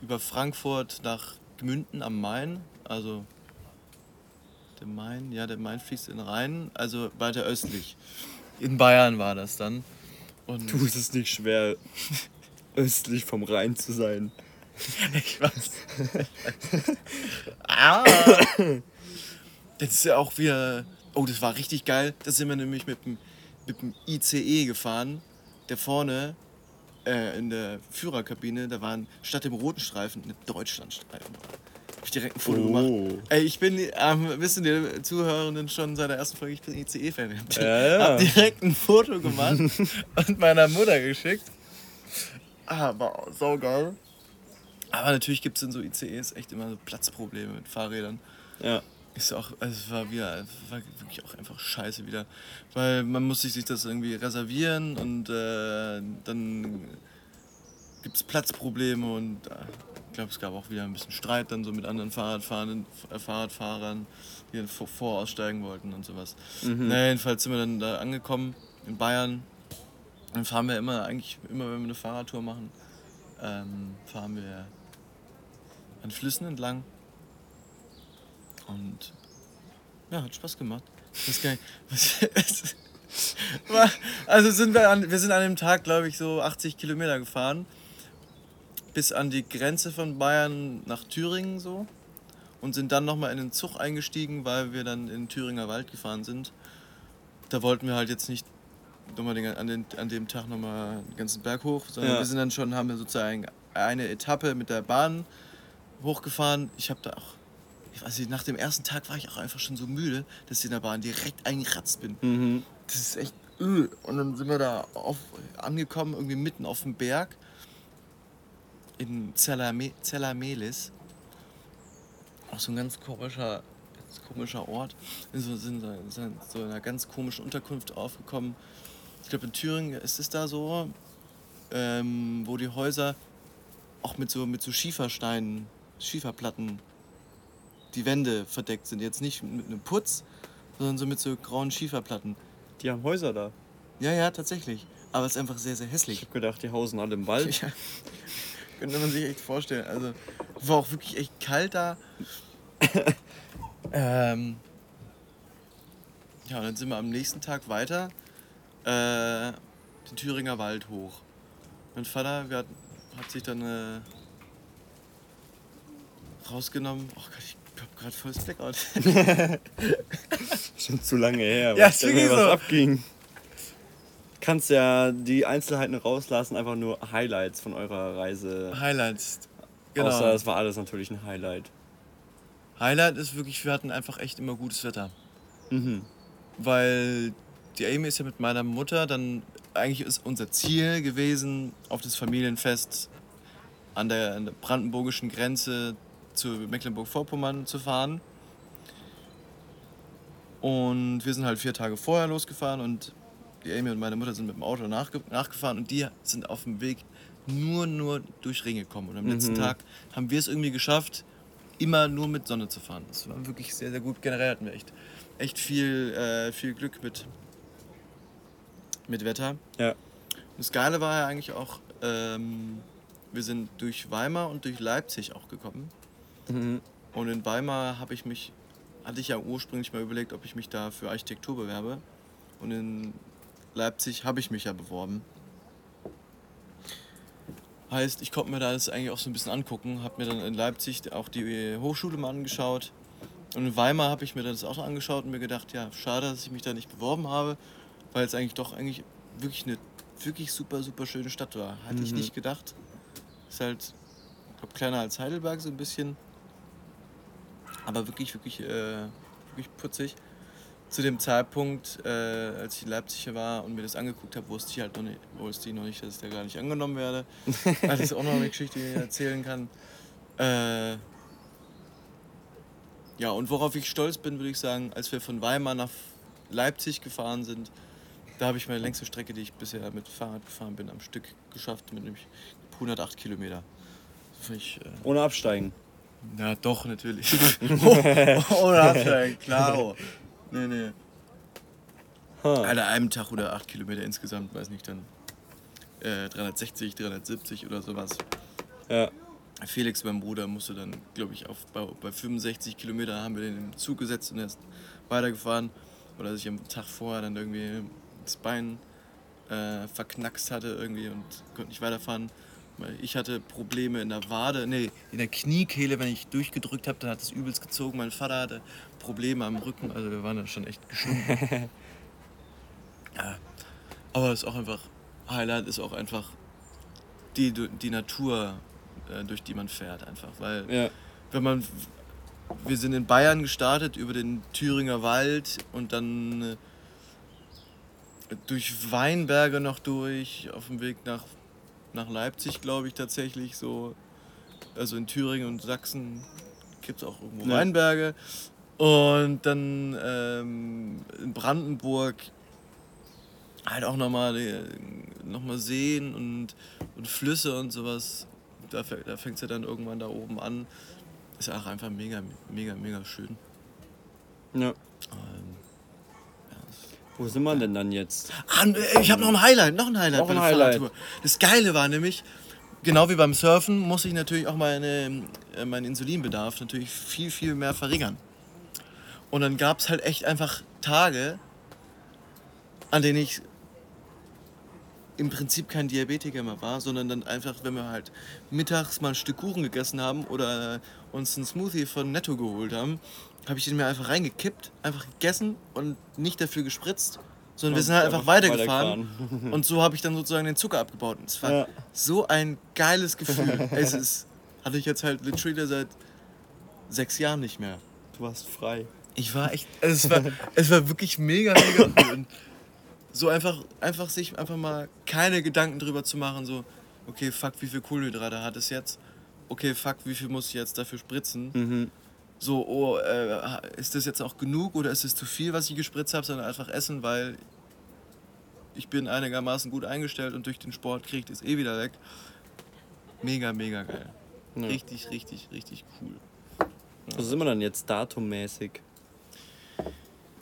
über Frankfurt nach Gmünden am Main. Also der Main, ja, der Main fließt in den Rhein, also weiter östlich. In Bayern war das dann. Und Du, es ist nicht schwer, [LAUGHS] östlich vom Rhein zu sein. ich weiß. [LAUGHS] ah. Das ist ja auch wieder. Oh, das war richtig geil. Da sind wir nämlich mit dem, mit dem ICE gefahren, der vorne äh, in der Führerkabine, da waren statt dem roten Streifen eine Deutschlandstreifen. Hab ich direkt ein Foto Oh. gemacht. Ey, ich bin, ähm, wissen die Zuhörenden schon seit der ersten Folge, ich bin ICE-Fan. Ja, [LAUGHS] ja. Hab direkt ein Foto gemacht [LAUGHS] und meiner Mutter geschickt. Ah, war so geil. Aber natürlich gibt es in so ICEs echt immer so Platzprobleme mit Fahrrädern. Ja. Ist auch, also es war wieder, es war wirklich auch einfach scheiße wieder. Weil man muss sich das irgendwie reservieren und äh, dann gibt es Platzprobleme und äh, ich glaube, es gab auch wieder ein bisschen Streit dann so mit anderen Fahrradfahrenden, äh, Fahrradfahrern, die dann vor, vor aussteigen wollten und sowas. Na, jedenfalls sind wir dann da angekommen in Bayern. Dann fahren wir immer, eigentlich immer, wenn wir eine Fahrradtour machen, ähm, fahren wir an Flüssen entlang. Und ja, hat Spaß gemacht. Nicht, was, [LAUGHS] War- also sind wir an, wir sind an dem Tag, glaube ich, so 80 Kilometer gefahren. Bis an die Grenze von Bayern nach Thüringen so. Und sind dann nochmal in den Zug eingestiegen, weil wir dann in den Thüringer Wald gefahren sind. Da wollten wir halt jetzt nicht nochmal den, an, den, an dem Tag nochmal den ganzen Berg hoch, sondern Ja. wir sind dann schon, haben wir sozusagen eine Etappe mit der Bahn hochgefahren. Ich habe da auch, also nach dem ersten Tag war ich auch einfach schon so müde, dass ich in der Bahn direkt eingekratzt bin. Mhm. Das ist echt öh. Und dann sind wir da auf, angekommen, irgendwie mitten auf dem Berg in Zellame, Zellamelis. Auch so ein ganz komischer, ganz komischer Ort. Wir so, sind so, so in einer ganz komischen Unterkunft aufgekommen. Ich glaube, in Thüringen ist es da so, ähm, wo die Häuser auch mit so, mit so Schiefersteinen, Schieferplatten, die Wände verdeckt sind. Jetzt nicht mit einem Putz, sondern so mit so grauen Schieferplatten. Die haben Häuser da. Ja, ja, tatsächlich. Aber es ist einfach sehr, sehr Ich hässlich. habe gedacht, die hausen alle im Wald. [LAUGHS] Ja. Könnte man sich echt vorstellen. Also, war auch wirklich echt kalt da. [LAUGHS] ähm, ja, und dann sind wir am nächsten Tag weiter äh, den Thüringer Wald hoch. Mein Vater hat, hat sich dann äh, rausgenommen. Oh Gott, ich hab gerade volles Blackout. [LAUGHS] Schon zu lange her. Ja, was so. abging. Kannst ja die Einzelheiten rauslassen, einfach nur Highlights von eurer Reise. Highlights. Genau. Außer es war alles natürlich ein Highlight. Highlight ist wirklich, wir hatten einfach echt immer gutes Wetter. Mhm. weil die Amy ist ja mit meiner Mutter, dann eigentlich ist unser Ziel gewesen, auf das Familienfest an der, an der brandenburgischen Grenze zu Mecklenburg-Vorpommern zu fahren. Und wir sind halt vier Tage vorher losgefahren und die Amy und meine Mutter sind mit dem Auto nachge nachgefahren und die sind auf dem Weg nur, nur durch Regen gekommen. Und am letzten Mhm. Tag haben wir es irgendwie geschafft, immer nur mit Sonne zu fahren. Das war wirklich sehr, sehr gut. Generell hatten wir echt, echt viel, äh, viel Glück mit, mit Wetter. Ja. Das Geile war ja eigentlich auch, ähm, wir sind durch Weimar und durch Leipzig auch gekommen. Mhm. Und in Weimar habe ich mich, hatte ich ja ursprünglich mal überlegt, ob ich mich da für Architektur bewerbe. Und in Leipzig habe ich mich ja beworben. Heißt, ich konnte mir da das eigentlich auch so ein bisschen angucken, habe mir dann in Leipzig auch die Hochschule mal angeschaut. Und in Weimar habe ich mir das auch angeschaut und mir gedacht, ja, schade, dass ich mich da nicht beworben habe, weil es eigentlich doch eigentlich wirklich eine wirklich super, super schöne Stadt war. Hatte ich Mhm. nicht gedacht. Ist halt, ich glaube, kleiner als Heidelberg so ein bisschen. Aber wirklich, wirklich, äh, wirklich putzig. Zu dem Zeitpunkt, äh, als ich in Leipzig war und mir das angeguckt habe, wusste ich halt noch nicht, wusste ich noch nicht, dass ich da gar nicht angenommen werde. [LAUGHS] das ist auch noch eine Geschichte, die ich erzählen kann. Äh, ja, und worauf ich stolz bin, würde ich sagen, als wir von Weimar nach Leipzig gefahren sind, da habe ich meine längste Strecke, die ich bisher mit Fahrrad gefahren bin, am Stück geschafft, mit nämlich 108 Kilometer. Ich, äh, Ohne absteigen. ja, doch, natürlich. [LAUGHS] [LAUGHS] Ohne Absteigen, klaro. Nee, nee. Ha. An einem Tag oder 8 Kilometer insgesamt, weiß nicht, dann äh, 360, 370 oder sowas. Ja. Felix, mein Bruder, musste dann, glaube ich, auf, bei, bei 65 Kilometer haben wir den im Zug gesetzt und er ist weitergefahren. Oder dass ich am Tag vorher dann irgendwie das Bein äh, verknackst hatte irgendwie und konnte nicht weiterfahren. Ich hatte Probleme in der Wade, nee, in der Kniekehle, wenn ich durchgedrückt habe, dann hat es übelst gezogen. Mein Vater hatte Probleme am Rücken, also wir waren da schon echt geschunden. [LAUGHS] ja. Aber es ist auch einfach, Highlight ist auch einfach die, die Natur, äh, durch die man fährt einfach. Weil Ja. wenn man, wir sind in Bayern gestartet über den Thüringer Wald und dann äh, durch Weinberge noch durch, auf dem Weg nach, nach Leipzig, glaube ich tatsächlich so. Also in Thüringen und Sachsen gibt es auch irgendwo Ja. Weinberge. Und dann ähm, in Brandenburg halt auch nochmal noch mal Seen und, und Flüsse und sowas. Da, da fängt es ja dann irgendwann da oben an. Ist ja auch einfach mega, mega, mega schön. ja. Wo sind wir denn dann jetzt? Ah, äh, ich habe noch ein Highlight, noch ein Highlight Noch bei der Highlight. Fahrradtour. Das Geile war nämlich, genau wie beim Surfen, muss ich natürlich auch meine, äh, meinen Insulinbedarf natürlich viel, viel mehr verringern. Und dann gab es halt echt einfach Tage, an denen ich im Prinzip kein Diabetiker mehr war, sondern dann einfach, wenn wir halt mittags mal ein Stück Kuchen gegessen haben oder uns einen Smoothie von Netto geholt haben, habe ich den mir einfach reingekippt, einfach gegessen und nicht dafür gespritzt, sondern wir Und sind halt einfach einfach weitergefahren. weitergefahren. und so habe ich dann sozusagen den Zucker abgebaut. Und es war Ja. so ein geiles Gefühl. es ist, hatte ich jetzt halt literally seit sechs Jahren nicht mehr. Du warst frei. Ich war echt, also es war, es war wirklich mega, mega cool. Und so einfach, einfach sich einfach mal keine Gedanken drüber zu machen, so, okay, fuck, wie viel Kohlenhydrate hat es jetzt? Okay, fuck, wie viel muss ich jetzt dafür spritzen? Mhm. So, oh, äh, ist das jetzt auch genug oder ist es zu viel, was ich gespritzt habe, sondern einfach essen, weil ich bin einigermaßen gut eingestellt und durch den Sport kriege ich das eh wieder weg. Mega, mega geil. Ja. Richtig, richtig, richtig cool. Wo sind wir dann jetzt datummäßig?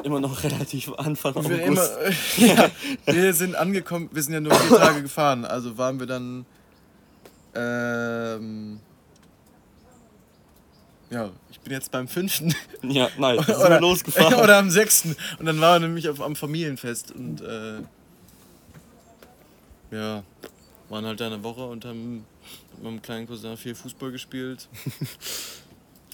Immer noch [LAUGHS] relativ Anfang August. Wir, immer, [LAUGHS] [LAUGHS] ja, wir sind angekommen, wir sind ja nur vier Tage gefahren, also waren wir dann. Ähm, ja, ich bin jetzt beim fünften. Ja, nein, [LAUGHS] sind oder, losgefahren. Oder am sechsten. Und dann waren wir nämlich auf, am Familienfest und äh, ja, waren halt da eine Woche und haben mit meinem kleinen Cousin viel Fußball gespielt. [LAUGHS]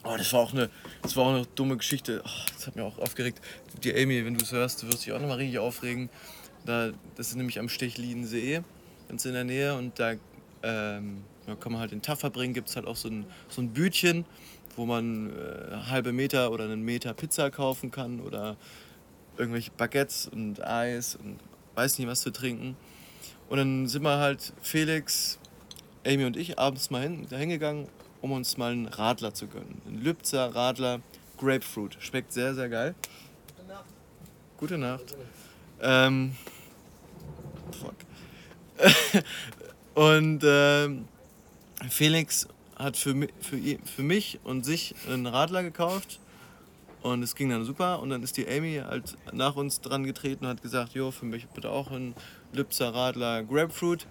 Oh, das war auch eine, das war auch eine dumme Geschichte. Oh, das hat mir auch aufgeregt. Die Amy, wenn du es hörst, du wirst dich auch nochmal richtig aufregen. Da, das ist nämlich am Stechliedensee, ganz in der Nähe. Und da ähm, ja, kann man halt den Tag verbringen. Gibt es halt auch so ein, so ein Bütchen, wo man äh, halbe Meter oder einen Meter Pizza kaufen kann oder irgendwelche Baguettes und Eis und weiß nicht was zu trinken. Und dann sind wir halt Felix, Amy und ich abends mal hin, da hingegangen, um uns mal einen Radler zu gönnen. Ein Lübzer Radler Grapefruit. Schmeckt sehr, sehr geil. Gute Nacht. Ähm, fuck. [LAUGHS] und ähm, Felix hat für, für, für mich und sich einen Radler gekauft. Und es ging dann super. Und dann ist die Amy halt nach uns dran getreten und hat gesagt, jo, für mich bitte auch ein Lübzer Radler Grapefruit.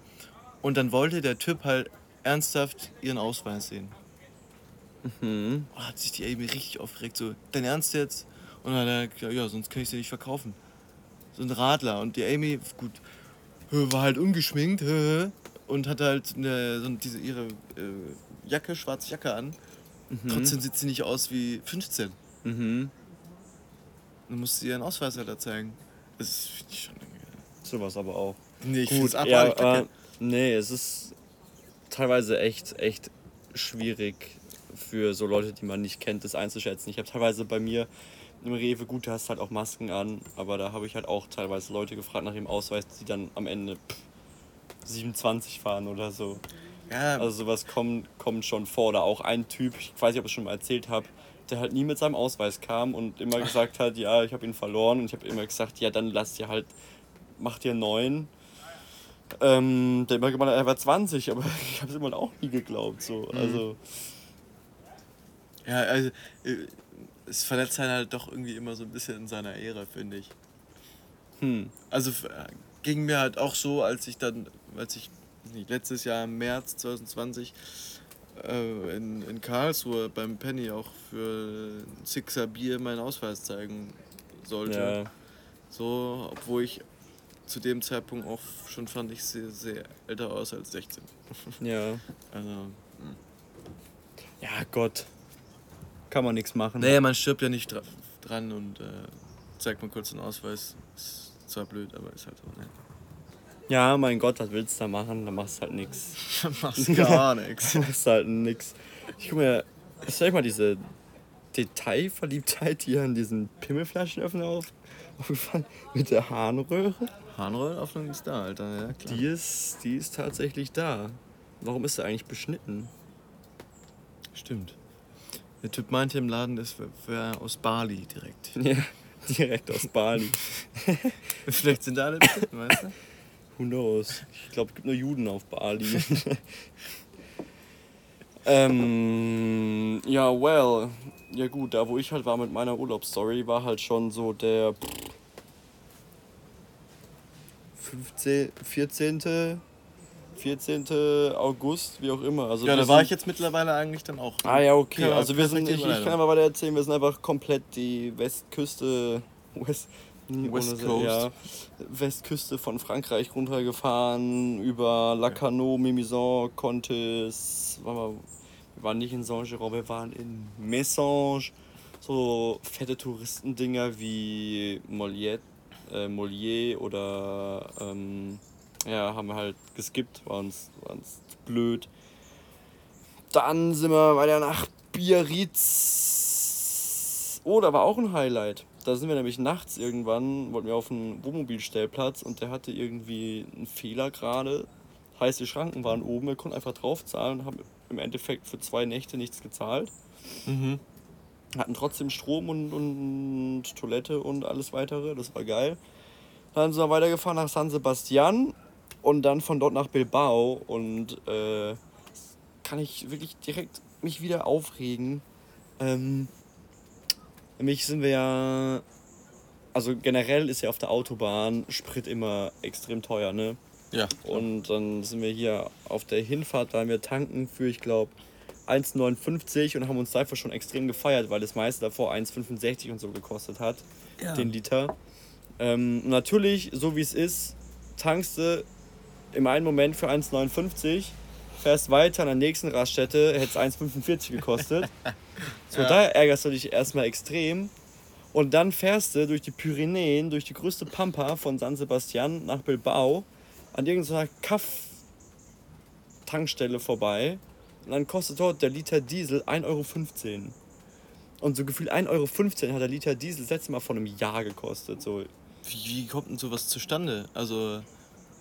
Und dann wollte der Typ halt ernsthaft ihren Ausweis sehen. Mhm. Oh, hat sich die Amy richtig aufgeregt, so, dein Ernst jetzt? Und dann hat er gesagt, ja, sonst kann ich sie nicht verkaufen. So ein Radler. Und die Amy, gut, war halt ungeschminkt und hat halt eine, so diese, ihre äh, Jacke, schwarze Jacke an. Trotzdem sieht sie nicht aus wie 15. Mhm. Dann musste sie ihren Ausweis halt da zeigen. Das finde ich schon irgendwie. Sowas aber auch. Nee, ich Gut, find's ja, aber nee, es ist teilweise echt, echt schwierig für so Leute, die man nicht kennt, das einzuschätzen. Ich habe teilweise bei mir im Rewe, gut, du hast halt auch Masken an, aber da habe ich halt auch teilweise Leute gefragt nach dem Ausweis, die dann am Ende pff, 27 fahren oder so. Ja, Also sowas kommt, kommt schon vor. Oder auch ein Typ, ich weiß nicht, ob ich es schon mal erzählt habe, der halt nie mit seinem Ausweis kam und immer gesagt hat, ja, ich habe ihn verloren. Und ich habe immer gesagt, ja, dann lass dir halt, mach dir einen neuen. Ähm, der immer gemeint, hat, er war 20, aber [LAUGHS] ich habe es immer auch nie geglaubt. So. Also, ja, also äh, es verletzt einen halt doch irgendwie immer so ein bisschen in seiner Ehre, finde ich. hm, Also äh, ging mir halt auch so, als ich dann, als ich nicht, letztes Jahr im März 2020 äh, in, in Karlsruhe beim Penny auch für ein Sixer Bier meinen Ausweis zeigen sollte. ja. So, obwohl ich zu dem Zeitpunkt auch schon fand, ich sehe sehr älter aus als 16. [LAUGHS] Ja. Also, Ja, Gott. Kann man nichts machen. naja, man stirbt ja nicht dra dran und äh, zeigt mal kurz den Ausweis. Ist zwar blöd, aber ist halt so. Ne? Ja, mein Gott, was willst du da machen? Da machst du halt nichts. Dann [LAUGHS] machst du gar nichts. machst halt nix. Ich guck mir, ist euch mal diese Detailverliebtheit hier an diesen Pimmelflaschenöffner auf, aufgefallen? Mit der Harnröhre? Harnrollöffnung ist da, Alter. Ja, klar. Die ist, die ist tatsächlich da. Warum ist er eigentlich beschnitten? Stimmt. Der Typ meinte im Laden, das wäre aus Bali direkt. [LAUGHS] Ja, direkt aus Bali. [LAUGHS] Vielleicht sind da alle beschnitten, weißt du? Who knows? Ich glaube, es gibt nur Juden auf Bali. [LAUGHS] ähm, ja, well. Ja gut, da wo ich halt war mit meiner Urlaubsstory, war halt schon so der 15, 14. 14. August, wie auch immer. Also Ja, da war ich jetzt mittlerweile eigentlich dann auch. Ah ja, okay. Also wir sind, ich, ich kann aber weiter erzählen, wir sind einfach komplett die Westküste, West, nie West ohne- Coast. Ja, Westküste von Frankreich runtergefahren, über Lacanau, Mimizan, Contes, waren wir, wir waren nicht in Saint-Gérard, wir waren in Messange, so fette Touristendinger wie Molière, äh, Molière oder ähm, ja, haben wir halt geskippt, war uns, war uns blöd. Dann sind wir weiter nach Biarritz. Oh, da war auch ein Highlight. Da sind wir nämlich nachts irgendwann, wollten wir auf einen Wohnmobilstellplatz und der hatte irgendwie einen Fehler gerade. Heißt, die Schranken waren oben, wir konnten einfach draufzahlen und haben im Endeffekt für zwei Nächte nichts gezahlt. Mhm. Hatten trotzdem Strom und, und Toilette und alles weitere, das war geil. Dann sind wir weitergefahren nach San Sebastian und dann von dort nach Bilbao und äh, kann ich wirklich direkt mich wieder aufregen. Ähm, nämlich sind wir ja, also generell ist ja auf der Autobahn Sprit immer extrem teuer, ne? Ja. Und dann sind wir hier auf der Hinfahrt, weil wir tanken für, ich glaube, 1,59 und haben uns dafür schon extrem gefeiert, weil das meiste davor 1,65 und so gekostet hat, ja. den Liter. Ähm, natürlich, so wie es ist, tankst du im einen Moment für 1,59, fährst weiter an der nächsten Raststätte, hätte es 1,45 gekostet. [LAUGHS] so, ja. da ärgerst du dich erstmal extrem. Und dann fährst du durch die Pyrenäen, durch die größte Pampa von San Sebastian nach Bilbao an irgendeiner Kaff-Tankstelle vorbei. Und dann kostet dort der Liter Diesel 1,15 Euro. Und so gefühlt 1,15 Euro hat der Liter Diesel das letzte Mal vor einem Jahr gekostet. So, wie, wie kommt denn sowas zustande? Also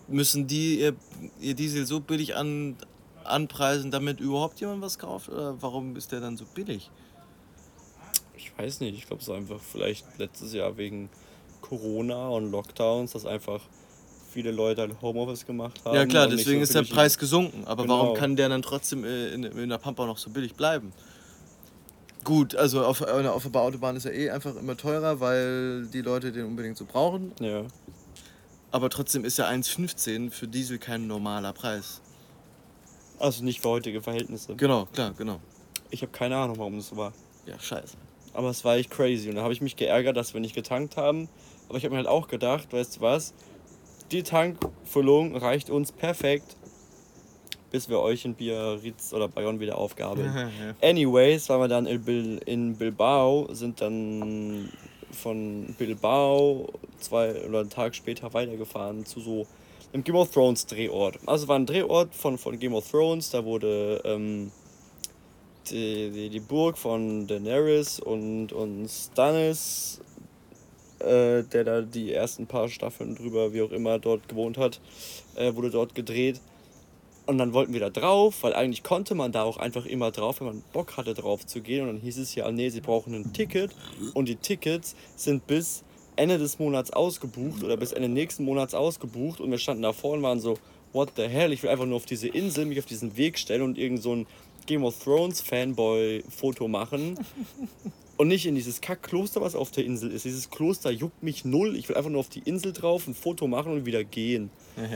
müssen die ihr, ihr Diesel so billig an, anpreisen, damit überhaupt jemand was kauft? Oder warum ist der dann so billig? Ich weiß nicht. Ich glaube, es ist einfach vielleicht letztes Jahr wegen Corona und Lockdowns, dass einfach viele Leute halt Homeoffice gemacht haben. Ja klar, deswegen so ist der Preis gesunken. Aber genau. warum kann der dann trotzdem äh, in, in der Pampa noch so billig bleiben? Gut, also auf, auf der Autobahn ist er eh einfach immer teurer, weil die Leute den unbedingt so brauchen. Ja. Aber trotzdem ist ja 1,15 für Diesel kein normaler Preis. Also nicht für heutige Verhältnisse. Genau, klar, genau. Ich habe keine Ahnung, warum das so war. Ja, scheiße. Aber es war echt crazy. Und da habe ich mich geärgert, dass wir nicht getankt haben. Aber ich habe mir halt auch gedacht, weißt du was? Die Tankfüllung reicht uns perfekt bis wir euch in Biarritz oder Bayonne wieder aufgabeln. ja. Anyways, waren wir dann in Bilbao, sind dann von Bilbao zwei oder einen Tag später weitergefahren zu so einem Game of Thrones Drehort. Also war ein Drehort von, von Game of Thrones, da wurde ähm, die, die, die, Burg von Daenerys und, und Stannis, äh, der da die ersten paar Staffeln drüber, wie auch immer, dort gewohnt hat, äh, wurde dort gedreht. Und dann wollten wir da drauf, weil eigentlich konnte man da auch einfach immer drauf, wenn man Bock hatte drauf zu gehen. Und dann hieß es ja, nee, sie brauchen ein Ticket. Und die Tickets sind bis Ende des Monats ausgebucht oder bis Ende nächsten Monats ausgebucht. Und wir standen davor und waren so, what the hell, ich will einfach nur auf diese Insel, mich auf diesen Weg stellen und irgend so ein Game of Thrones Fanboy-Foto machen. und nicht in dieses Kackkloster, was auf der Insel ist. Dieses Kloster juckt mich null. Ich will einfach nur auf die Insel drauf, ein Foto machen und wieder gehen. [LAUGHS]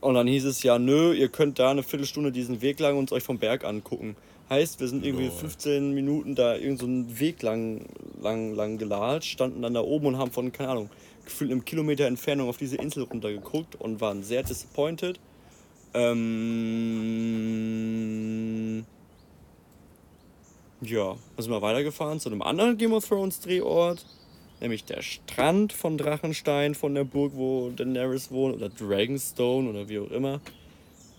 Und dann hieß es ja, nö, ihr könnt da eine Viertelstunde diesen Weg lang uns euch vom Berg angucken. Heißt, wir sind irgendwie 15 Minuten da irgendeinen so Weg lang, lang, lang gelatscht, standen dann da oben und haben von, keine Ahnung, gefühlt einem Kilometer Entfernung auf diese Insel runtergeguckt und waren sehr disappointed. Ähm ja, dann sind wir weitergefahren zu einem anderen Game of Thrones Drehort nämlich der Strand von Drachenstein, von der Burg, wo Daenerys wohnt, oder Dragonstone oder wie auch immer,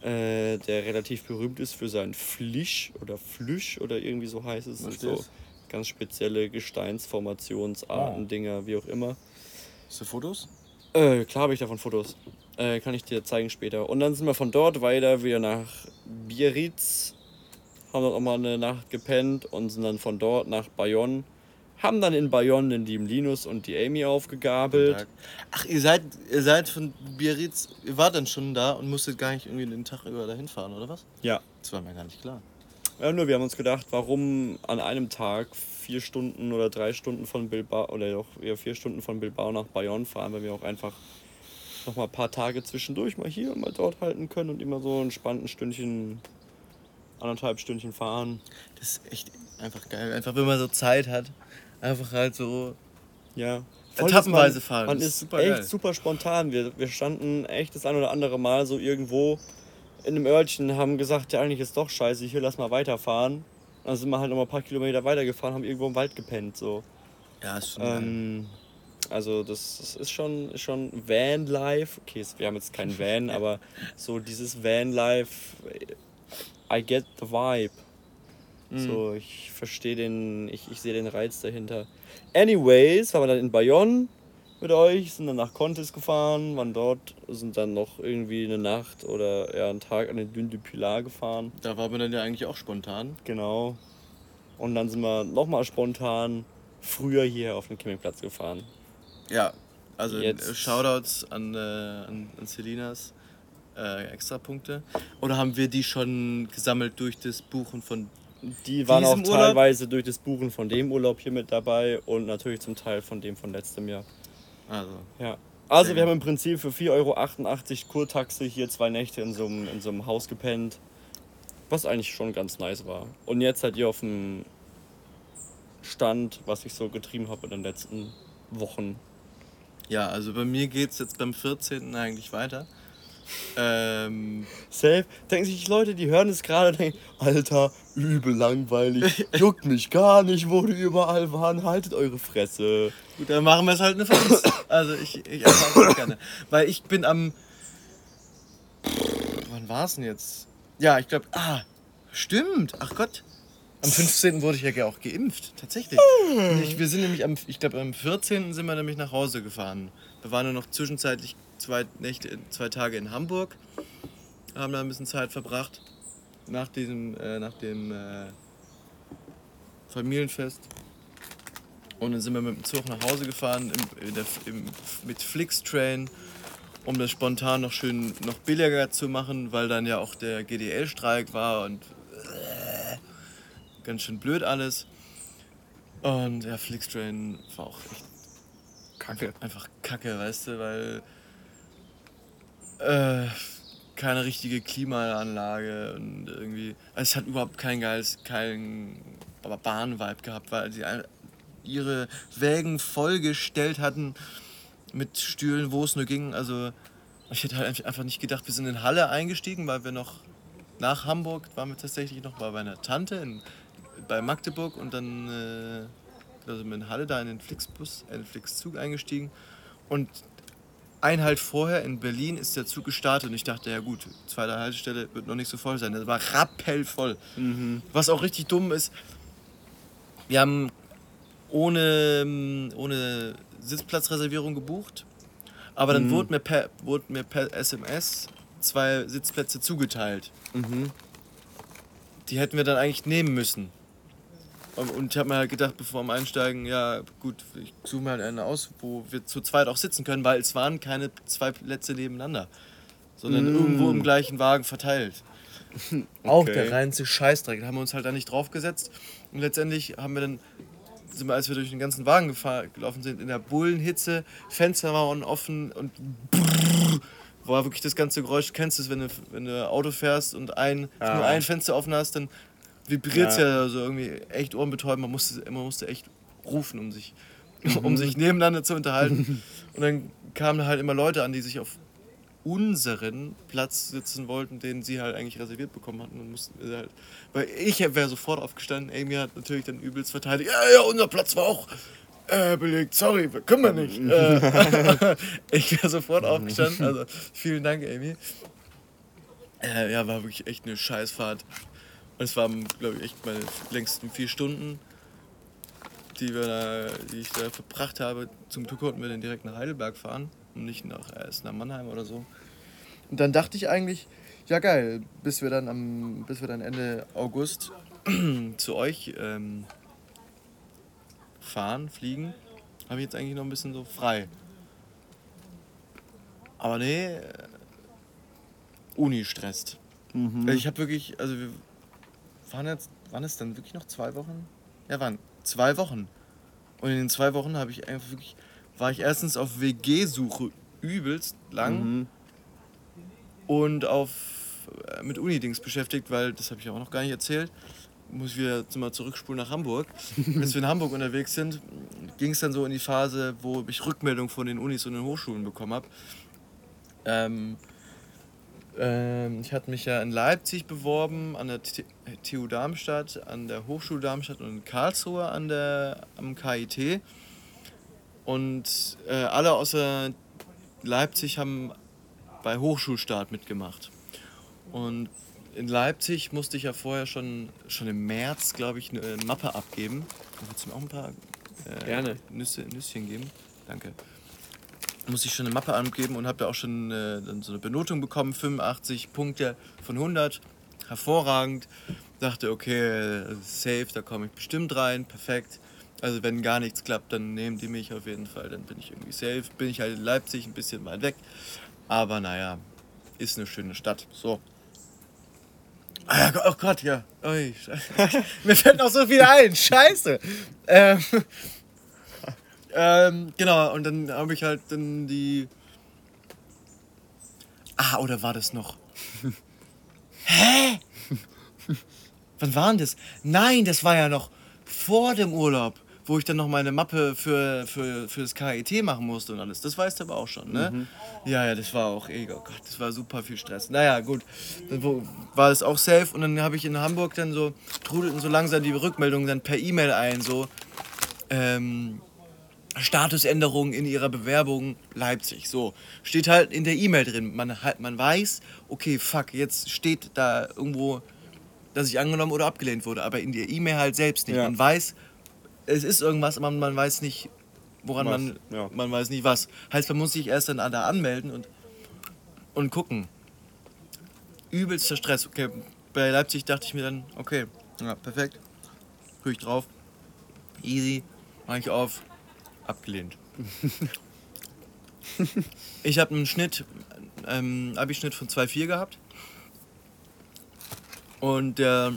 äh, der relativ berühmt ist für seinen Flisch oder Flüsch oder irgendwie so heißt es. Was so ganz spezielle Gesteinsformationsarten, oh. Dinger, wie auch immer. Hast du Fotos? Äh, klar habe ich davon Fotos. Äh, kann ich dir zeigen später. Und dann sind wir von dort weiter wieder nach Biarritz, haben dort auch mal eine Nacht gepennt und sind dann von dort nach Bayonne haben dann in Bayonne den lieben Linus und die Amy aufgegabelt. Ach, ihr seid, ihr seid von Biarritz, ihr wart dann schon da und musstet gar nicht irgendwie den Tag über dahin fahren, oder was? Ja. Das war mir gar nicht klar. Ja, nur wir haben uns gedacht, warum an einem Tag vier Stunden oder drei Stunden von Bilbao oder doch eher vier Stunden von Bilbao nach Bayonne fahren, weil wir auch einfach noch mal ein paar Tage zwischendurch mal hier und mal dort halten können und immer so ein Stündchen, anderthalb Stündchen fahren. Das ist echt einfach geil. Einfach wenn man so Zeit hat einfach halt so. Ja. Etappenweise fahren. Man ist super echt geil. super spontan. Wir, wir standen echt das ein oder andere Mal so irgendwo in einem Örtchen, haben gesagt, ja eigentlich ist doch scheiße, hier lass mal weiterfahren. Dann sind wir halt noch mal ein paar Kilometer weitergefahren, haben irgendwo im Wald gepennt. So. Ja, ist schon ähm, Also das, das, ist schon, schon Van-Life. Okay, wir haben jetzt kein [LAUGHS] Van, aber so dieses Van-Life, I get the vibe. Mhm. So, ich verstehe den, ich, ich sehe den Reiz dahinter. Anyways, waren wir dann in Bayonne mit euch, sind dann nach Contis gefahren, waren dort, sind dann noch irgendwie eine Nacht oder eher einen Tag an den Dune du Pilar gefahren. Da waren wir dann ja eigentlich auch spontan. Genau. Und dann sind wir nochmal spontan früher hier auf den Campingplatz gefahren. Ja, also Jetzt. Shoutouts an, äh, an, an Selinas äh, Extrapunkte. Oder haben wir die schon gesammelt durch das Buchen von die waren auch teilweise durch das Buchen von dem Urlaub hier mit dabei und natürlich zum Teil von dem von letztem Jahr. Also. Ja. Also wir haben im Prinzip für 4,88 Euro Kurtaxe hier zwei Nächte in so, einem, in so einem Haus gepennt. Was eigentlich schon ganz nice war. Und jetzt seid ihr auf dem Stand, was ich so getrieben habe in den letzten Wochen. Ja, also bei mir geht es jetzt beim 14. eigentlich weiter. Ähm, Safe. Denken sich Leute, die hören es gerade und denken, Alter, übel langweilig, [LAUGHS] juckt mich gar nicht, wo die überall waren, haltet eure Fresse. Gut, dann machen wir es halt eine Franz. Also ich, ich erfahre es gerne. Weil ich bin am... Wann war es denn jetzt? Ja, ich glaube... Ah, stimmt. Ach Gott. Am 15. wurde ich ja auch geimpft, tatsächlich. Ich, wir sind nämlich am, ich glaube am 14. sind wir nämlich nach Hause gefahren. Wir waren nur noch zwischenzeitlich zwei Nächte, zwei Tage in Hamburg, haben da ein bisschen Zeit verbracht nach diesem, äh, nach dem äh, Familienfest. Und dann sind wir mit dem Zug nach Hause gefahren im, der, im, mit Flixtrain, um das spontan noch schön noch billiger zu machen, weil dann ja auch der GDL-Streik war und äh, ganz schön blöd alles. Und ja, Flixtrain war auch echt kacke. Einfach kacke, weißt du, weil äh, keine richtige Klimaanlage und irgendwie. Also es hat überhaupt kein geiles, kein Bahn-Vibe gehabt, weil sie ihre Wägen vollgestellt hatten mit Stühlen, wo es nur ging. Also ich hätte halt einfach nicht gedacht, wir sind in Halle eingestiegen, weil wir noch nach Hamburg waren wir tatsächlich noch bei meiner Tante in, bei Magdeburg und dann äh, also in Halle da in den Flixbus, in den Flixzug eingestiegen und ein Halt vorher in Berlin ist der Zug gestartet und ich dachte, ja gut, zweite Haltestelle wird noch nicht so voll sein. Das war rappellvoll. Mhm. Was auch richtig dumm ist, wir haben ohne, ohne Sitzplatzreservierung gebucht, aber dann mhm. wurde, mir per, wurde mir per SMS zwei Sitzplätze zugeteilt. Mhm. Die hätten wir dann eigentlich nehmen müssen. Und ich habe mir halt gedacht, bevor wir einsteigen, ja gut, ich suche mir halt eine aus, wo wir zu zweit auch sitzen können, weil es waren keine zwei Plätze nebeneinander, sondern mm. irgendwo im gleichen Wagen verteilt. Okay. [LAUGHS] Auch der reinste Scheißdreck. Da haben wir uns halt da nicht draufgesetzt. Und letztendlich haben wir dann, sind wir, als wir durch den ganzen Wagen gefahren, gelaufen sind, in der Bullenhitze, Fenster waren offen und brrr, war wirklich das ganze Geräusch. Du kennst es, wenn du, wenn du Auto fährst und ein, ah. nur ein Fenster offen hast, dann vibriert es ja. ja so irgendwie echt ohrenbetäubend. Man musste, man musste echt rufen, um sich, um mhm. sich nebeneinander zu unterhalten. Und dann kamen halt immer Leute an, die sich auf unseren Platz sitzen wollten, den sie halt eigentlich reserviert bekommen hatten. Und mussten halt, weil ich wäre sofort aufgestanden. Amy hat natürlich dann übelst verteidigt. Ja, ja, unser Platz war auch äh, belegt. Sorry, wir können wir nicht. äh, [LAUGHS] ich wäre sofort aufgestanden. Also vielen Dank, Amy. Äh, ja, war wirklich echt eine Scheißfahrt. Und es waren, glaube ich, echt meine längsten vier Stunden, die, wir da, die ich da verbracht habe. Zum Glück konnten wir dann direkt nach Heidelberg fahren und nicht nach, erst nach Mannheim oder so. Und dann dachte ich eigentlich, ja geil, bis wir dann, am, bis wir dann Ende August [CLEARS THROAT] zu euch ähm, fahren, fliegen, habe ich jetzt eigentlich noch ein bisschen so frei. Aber nee, äh, Uni stresst. Mhm. Ich habe wirklich, also wir waren jetzt, waren es dann wirklich noch zwei Wochen? Ja, waren zwei Wochen. Und in den zwei Wochen habe ich einfach wirklich, war ich erstens auf WG-Suche übelst lang mhm. und auf äh, mit Unidings beschäftigt, weil das habe ich auch noch gar nicht erzählt. Muss ich wieder mal zurückspulen nach Hamburg. [LAUGHS] Als wir in Hamburg unterwegs sind, ging es dann so in die Phase, wo ich Rückmeldung von den Unis und den Hochschulen bekommen habe. Ähm, ähm, ich hatte mich ja in Leipzig beworben, an der TU Darmstadt, an der Hochschule Darmstadt und in Karlsruhe an der, am KIT. Und äh, alle außer Leipzig haben bei Hochschulstart mitgemacht. Und in Leipzig musste ich ja vorher schon, schon im März, glaube ich, eine Mappe abgeben. Willst du mir auch ein paar äh, Gerne. Nüsse, Nüsschen geben? Danke. Musste ich schon eine Mappe angeben und habe da auch schon äh, so eine Benotung bekommen, 85 Punkte von 100. Hervorragend. Dachte, okay, safe, da komme ich bestimmt rein, perfekt. Also wenn gar nichts klappt, dann nehmen die mich auf jeden Fall, dann bin ich irgendwie safe. Bin ich halt in Leipzig, ein bisschen weit weg. Aber naja, ist eine schöne Stadt. So. Ah, oh Gott, ja. Ui. [LAUGHS] Mir fällt noch so viel ein. Scheiße. Ähm, ähm, genau, und dann habe ich halt dann die. Ah, oder war das noch? [LAUGHS] Hä? [LAUGHS] Wann war denn das? Nein, das war ja noch vor dem Urlaub, wo ich dann noch meine Mappe für, für, für das KIT machen musste und alles. Das weißt du aber auch schon, ne? Ja, ja, das war auch, eh, oh Gott, das war super viel Stress. Naja, gut, dann war das auch safe und dann habe ich in Hamburg dann so, trudelten so langsam die Rückmeldungen dann per E-Mail ein, so, ähm, Statusänderung in ihrer Bewerbung Leipzig. So, steht halt in der E-Mail drin. Man, halt, man weiß, okay, fuck, jetzt steht da irgendwo, dass ich angenommen oder abgelehnt wurde, aber in der E-Mail halt selbst nicht. Ja. Man weiß, es ist irgendwas, aber man weiß nicht, woran Was, man, ja. man weiß nicht was. Heißt, man muss sich erst dann da anmelden und, und gucken. Übelster Stress. Okay, bei Leipzig dachte ich mir dann, okay, ja, perfekt. Guck ich drauf. Easy, mach ich auf, abgelehnt. [LAUGHS] ich habe einen Schnitt, ähm, Abi-Schnitt von 2,4 gehabt. Und der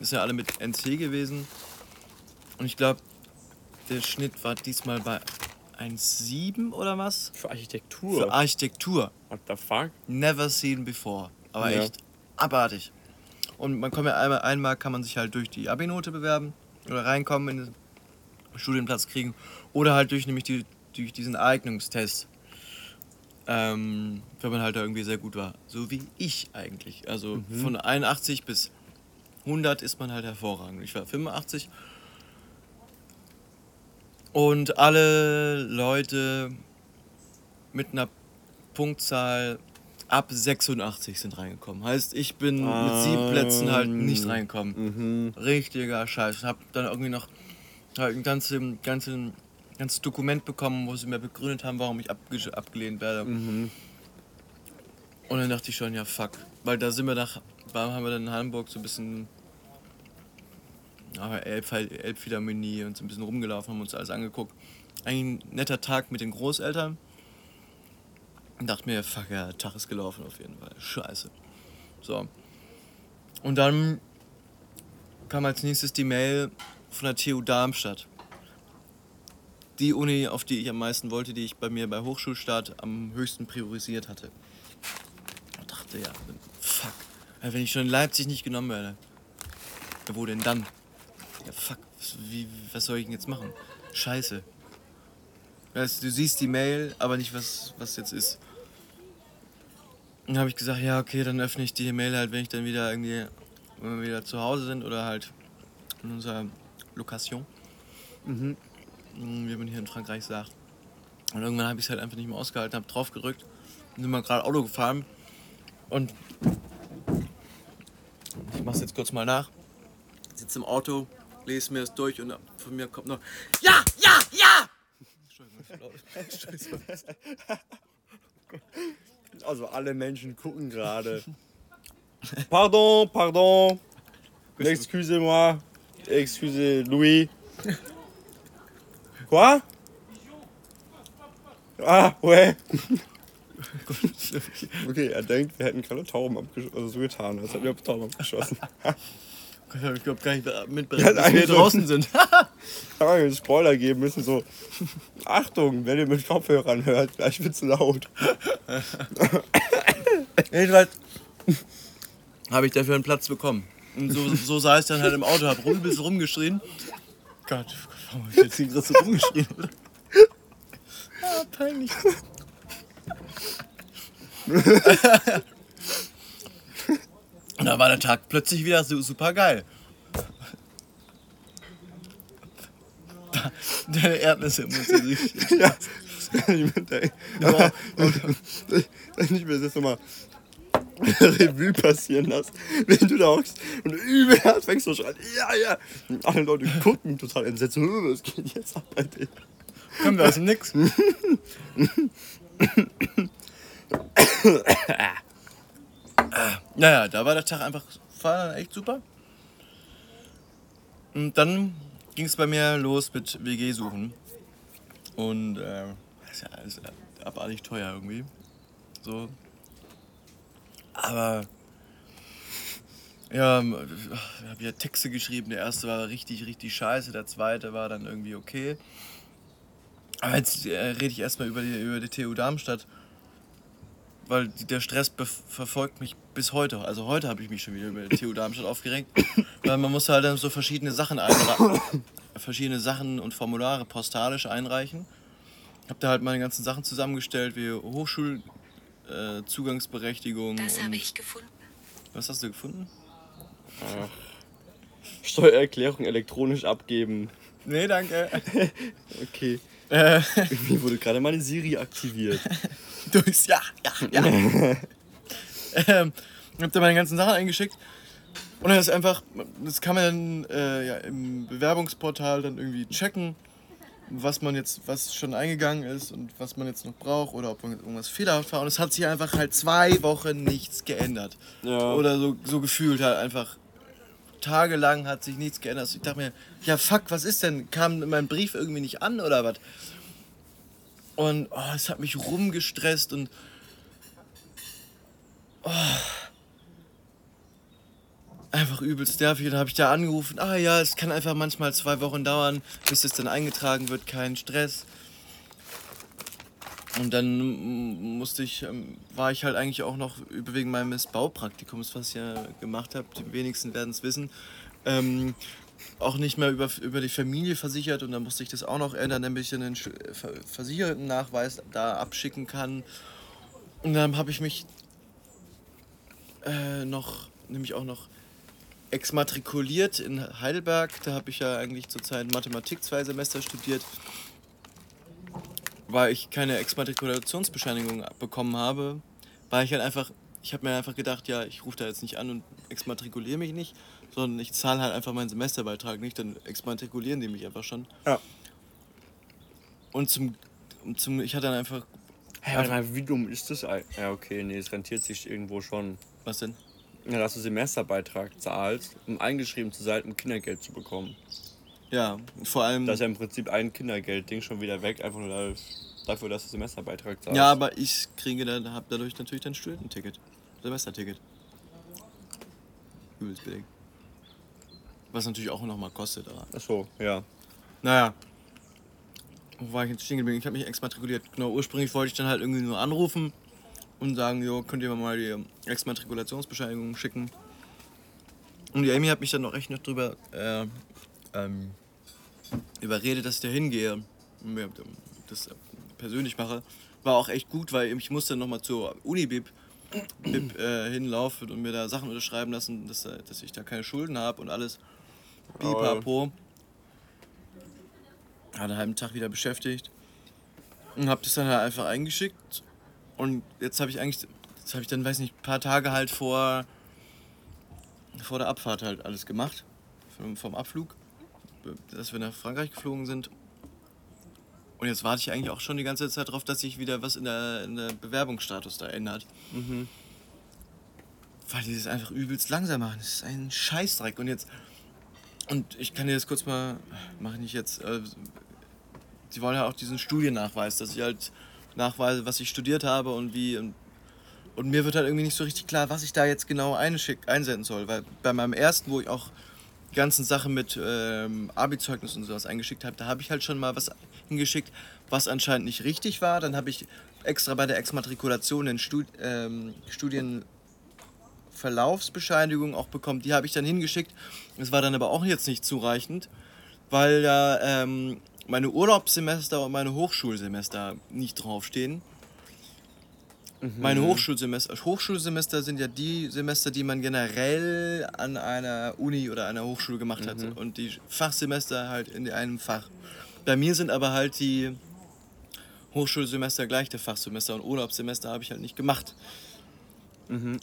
ist ja alle mit NC gewesen. Und ich glaube, der Schnitt war diesmal bei 1,7 oder was? Für Architektur. Für Architektur. What the fuck? Never seen before. Aber Ja. echt abartig. Und man kommt ja einmal, einmal kann man sich halt durch die Abi-Note bewerben oder reinkommen in den Studienplatz kriegen. Oder halt durch nämlich die, durch diesen Eignungstest. Ähm, wenn man halt da irgendwie sehr gut war. So wie ich eigentlich. Also von 81 bis 100 ist man halt hervorragend. Ich war 85. Und alle Leute mit einer Punktzahl ab 86 sind reingekommen. Heißt, ich bin mit sieben Plätzen halt nicht reingekommen. Mhm. Richtiger Scheiß. Hab dann irgendwie noch halt ein ganzes, ganzes, ganzes Dokument bekommen, wo sie mir begründet haben, warum ich abge abgelehnt werde. Mhm. Und dann dachte ich schon, ja fuck. Weil da sind wir nach, da haben wir dann in Hamburg so ein bisschen ja, Elb, Elbphilharmonie und so ein bisschen rumgelaufen, haben uns alles angeguckt. Eigentlich ein netter Tag mit den Großeltern. Und dachte mir, fuck, ja, der Tag ist gelaufen auf jeden Fall. Scheiße. So. Und dann kam als nächstes die Mail von der TU Darmstadt. Die Uni, auf die ich am meisten wollte, die ich bei mir bei Hochschulstart am höchsten priorisiert hatte. Ich dachte, ja, fuck. Wenn ich schon in Leipzig nicht genommen werde, wo denn dann? Ja, fuck, wie, was soll ich denn jetzt machen? Scheiße. Weißt, du du siehst die Mail, aber nicht, was, was jetzt ist. Dann habe ich gesagt, ja, okay, dann öffne ich die Mail halt, wenn ich dann wieder irgendwie, wenn wir wieder zu Hause sind oder halt in unserer Lokation. Mhm. Wie man hier in Frankreich sagt. Und irgendwann habe ich es halt einfach nicht mehr ausgehalten, habe drauf gerückt und sind mal gerade Auto gefahren. Und ich mach's jetzt kurz mal nach. Sitze im Auto, lese mir das durch und von mir kommt noch Ja, ja, ja! Entschuldigung, [LAUGHS] bin. Also alle Menschen gucken gerade. Pardon, pardon. Excusez-moi. Excusez Louis. Quoi? Ah, ouais. [LAUGHS] Okay, er denkt, wir hätten gerade Tauben abgeschossen. Also so getan, als hätten wir Tauben abgeschossen. [LAUGHS] Ich habe glaub, gar nicht mitberechnet, Ja, dass wir hier eigentlich so. draußen sind. Kann man einen Spoiler geben müssen, so. Achtung, wenn ihr mit Kopfhörern hört, gleich wird's laut. [LAUGHS] Jedenfalls habe ich dafür einen Platz bekommen. Und so, so sah ich dann halt im Auto, hab rum, bisschen rumgeschrien. Gott, warum hab ich jetzt hier gerade so rumgeschrien? ah, peinlich. Und da war der Tag plötzlich wieder so super geil. Deine Erdnüsse im Mund sind richtig. Ja, ich mir denken. Aber, und, ich bin [LAUGHS] jetzt nochmal [LAUGHS] Revue passieren lässt, wenn du da hockst und übel fängst du schreien, ja, ja. Und alle Leute gucken total entsetzt, was geht jetzt ab bei dir? Kommt aus dem Nix. [LAUGHS] naja, da war der Tag einfach dann echt super. Und dann ging es bei mir los mit WG suchen. Und äh, ist ja alles abartig teuer irgendwie. So. Aber ja, ich habe ja Texte geschrieben. Der erste war richtig, richtig scheiße. Der zweite war dann irgendwie okay. Aber jetzt äh, rede ich erstmal über die, über die TU Darmstadt. Weil der Stress verfolgt mich bis heute. Also heute habe ich mich schon wieder über die TU Darmstadt aufgeregt. Weil man muss halt dann so verschiedene Sachen einreichen. [COUGHS] verschiedene Sachen und Formulare postalisch einreichen. Ich habe da halt meine ganzen Sachen zusammengestellt, wie Hochschulzugangsberechtigung. Äh, das habe ich gefunden. Was hast du gefunden? Ach. Steuererklärung elektronisch abgeben. Nee, danke. [LAUGHS] okay. Äh. [LAUGHS] Irgendwie wurde gerade meine Siri aktiviert. [LAUGHS] Durchs Ja, ja, ja. ähm, ich hab da meine ganzen Sachen eingeschickt. Und dann ist einfach, das kann man dann äh, ja, im Bewerbungsportal dann irgendwie checken, was man jetzt, was schon eingegangen ist und was man jetzt noch braucht oder ob irgendwas fehlerhaft war. Und es hat sich einfach halt zwei Wochen nichts geändert. Ja. Oder so, so gefühlt halt einfach tagelang hat sich nichts geändert. Ich dachte mir, ja fuck, was ist denn? Kam mein Brief irgendwie nicht an oder was? Und oh, es hat mich rumgestresst und oh, einfach übelst nervig. Dann habe ich da angerufen, ah ja, es kann einfach manchmal zwei Wochen dauern, bis es dann eingetragen wird, kein Stress. Und dann musste ich, ähm, war ich halt eigentlich auch noch wegen meines Baupraktikums, was ich ja gemacht habe, die wenigsten werden es wissen, ähm, auch nicht mehr über, über die Familie versichert und dann musste ich das auch noch ändern, damit ich einen Versichertennachweis da abschicken kann. Und dann habe ich mich äh, noch, nämlich auch noch exmatrikuliert in Heidelberg. Da habe ich ja eigentlich zurzeit Mathematik zwei Semester studiert weil ich keine Exmatrikulationsbescheinigung bekommen habe, war ich halt einfach, ich habe mir einfach gedacht, ja, ich rufe da jetzt nicht an und exmatrikuliere mich nicht, sondern ich zahle halt einfach meinen Semesterbeitrag nicht, dann exmatrikulieren die mich einfach schon. Ja. Und zum, zum ich hatte dann einfach. Hä, mal, wie dumm ist das? Ja, okay, nee, es rentiert sich irgendwo schon. Was denn? Ja, dass du Semesterbeitrag zahlst, um eingeschrieben zu sein, um Kindergeld zu bekommen. Ja, vor allem. Da ist ja im Prinzip ein Kindergeldding schon wieder weg, einfach nur dafür, dass du Semesterbeitrag zahlst. Ja, aber ich kriege dann, habe dadurch natürlich dein Studententicket. Semesterticket. Übelst billig. Was natürlich auch nochmal kostet. Aber. Ach so, ja. Naja. Wo war ich jetzt stehen geblieben? Ich habe mich exmatrikuliert. Genau, ursprünglich wollte ich dann halt irgendwie nur anrufen und sagen, jo, könnt ihr mir mal die Exmatrikulationsbescheinigung schicken. Und die Amy hat mich dann noch echt noch drüber äh, ähm, überredet, dass ich da hingehe und mir das persönlich mache. War auch echt gut, weil ich musste nochmal zur Unibib Bib, äh, hinlaufen und mir da Sachen unterschreiben lassen, dass, äh, dass ich da keine Schulden habe und alles. Pipapo. Hat einen halben Tag wieder beschäftigt. Und hab das dann halt einfach eingeschickt. Und jetzt habe ich eigentlich, jetzt habe ich dann, weiß nicht, ein paar Tage halt vor, vor der Abfahrt halt alles gemacht. Vom, vom Abflug dass wir nach Frankreich geflogen sind. Und jetzt warte ich eigentlich auch schon die ganze Zeit darauf, dass sich wieder was in der, in der Bewerbungsstatus da ändert. Mhm. Weil die das einfach übelst langsam machen. Das ist ein Scheißdreck. Und jetzt. Und ich kann dir das kurz mal. Mache ich nicht jetzt. Äh, sie wollen ja auch diesen Studiennachweis, dass ich halt nachweise, was ich studiert habe und wie. Und, und mir wird halt irgendwie nicht so richtig klar, was ich da jetzt genau einschick, einsenden soll. Weil bei meinem ersten, wo ich auch ganzen Sachen mit ähm, Abi-Zeugnis und sowas eingeschickt habe, da habe ich halt schon mal was hingeschickt, was anscheinend nicht richtig war. Dann habe ich extra bei der Exmatrikulation eine Stud ähm, Studienverlaufsbescheinigung auch bekommen. Die habe ich dann hingeschickt. Das war dann aber auch jetzt nicht zureichend, weil da ähm, meine Urlaubssemester und meine Hochschulsemester nicht draufstehen. Mhm. Meine Hochschulsemester, Hochschulsemester sind ja die Semester, die man generell an einer Uni oder einer Hochschule gemacht mhm. hat. Und die Fachsemester halt in einem Fach. Bei mir sind aber halt die Hochschulsemester gleich der Fachsemester und Urlaubssemester habe ich halt nicht gemacht. Mhm.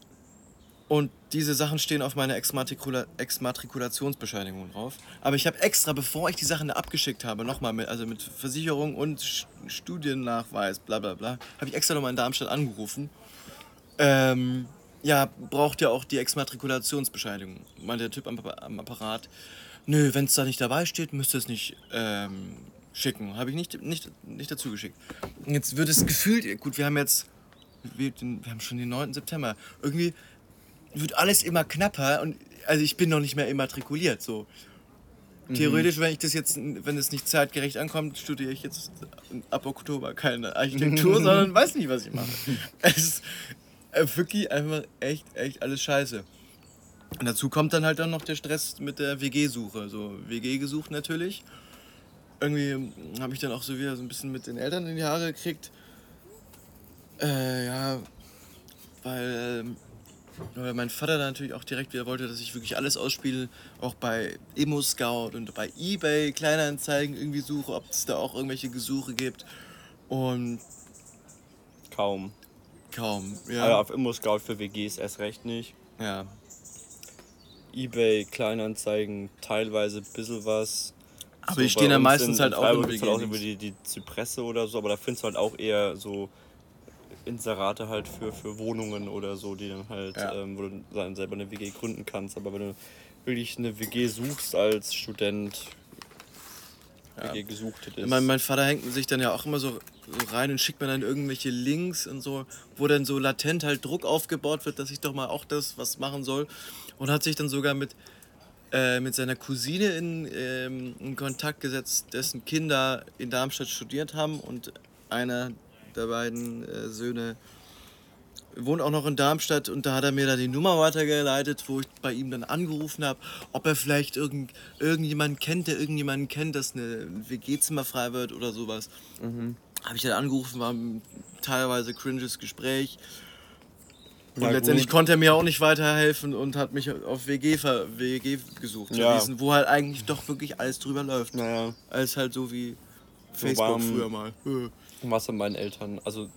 Und diese Sachen stehen auf meiner Exmatrikula Exmatrikulationsbescheinigung drauf. Aber ich habe extra, bevor ich die Sachen abgeschickt habe, nochmal mit, also mit Versicherung und Studiennachweis, bla bla bla, habe ich extra nochmal in Darmstadt angerufen. Ähm, ja, braucht ja auch die Exmatrikulationsbescheinigung. Meinte der Typ am, am Apparat, nö, wenn es da nicht dabei steht, müsst ihr es nicht ähm, schicken. Habe ich nicht, nicht, nicht dazu geschickt. Jetzt wird es gefühlt, gut, wir haben jetzt, wir, wir haben schon den 9. September. Irgendwie wird alles immer knapper und also ich bin noch nicht mehr immatrikuliert. So. Mhm. Theoretisch, wenn ich das jetzt, wenn es nicht zeitgerecht ankommt, studiere ich jetzt ab Oktober keine Architektur, [LAUGHS] sondern weiß nicht, was ich mache. Es ist wirklich einfach echt, echt alles scheiße. Und dazu kommt dann halt dann noch der Stress mit der WG-Suche. So, WG gesucht natürlich. Irgendwie habe ich dann auch so wieder so ein bisschen mit den Eltern in die Haare gekriegt. Äh, ja, weil ähm, weil mein Vater dann natürlich auch direkt wieder wollte, dass ich wirklich alles ausspiele, auch bei Emo Scout und bei eBay Kleinanzeigen irgendwie suche, ob es da auch irgendwelche Gesuche gibt. Und kaum. Kaum, ja. Also auf Immo Scout für WGs erst recht nicht. Ja. eBay Kleinanzeigen teilweise ein bisschen was. Aber so die stehen ja meistens halt in auch über, halt auch über die, die Zypresse oder so, aber da findest du halt auch eher so Inserate halt für, für Wohnungen oder so, die dann halt, ja. ähm, wo du dann selber eine WG gründen kannst. Aber wenn du wirklich eine WG suchst als Student, ja. WG gesucht ist. Mein, mein Vater hängt sich dann ja auch immer so rein und schickt mir dann irgendwelche Links und so, wo dann so latent halt Druck aufgebaut wird, dass ich doch mal auch das was machen soll. Und hat sich dann sogar mit, äh, mit seiner Cousine in, ähm, in Kontakt gesetzt, dessen Kinder in Darmstadt studiert haben und einer der beiden äh, Söhne wohnt auch noch in Darmstadt und da hat er mir da die Nummer weitergeleitet, wo ich bei ihm dann angerufen habe, ob er vielleicht irgend, irgendjemanden kennt, der irgendjemanden kennt, dass eine WG-Zimmer frei wird oder sowas. Mhm. Habe ich dann angerufen, war ein teilweise cringes Gespräch. Und ja, letztendlich gut. konnte er mir auch nicht weiterhelfen und hat mich auf WG, WG gesucht, ja. verwiesen, wo halt eigentlich doch wirklich alles drüber läuft. Naja. Alles halt so wie Facebook so früher mal. Was sind meinen Eltern? Also,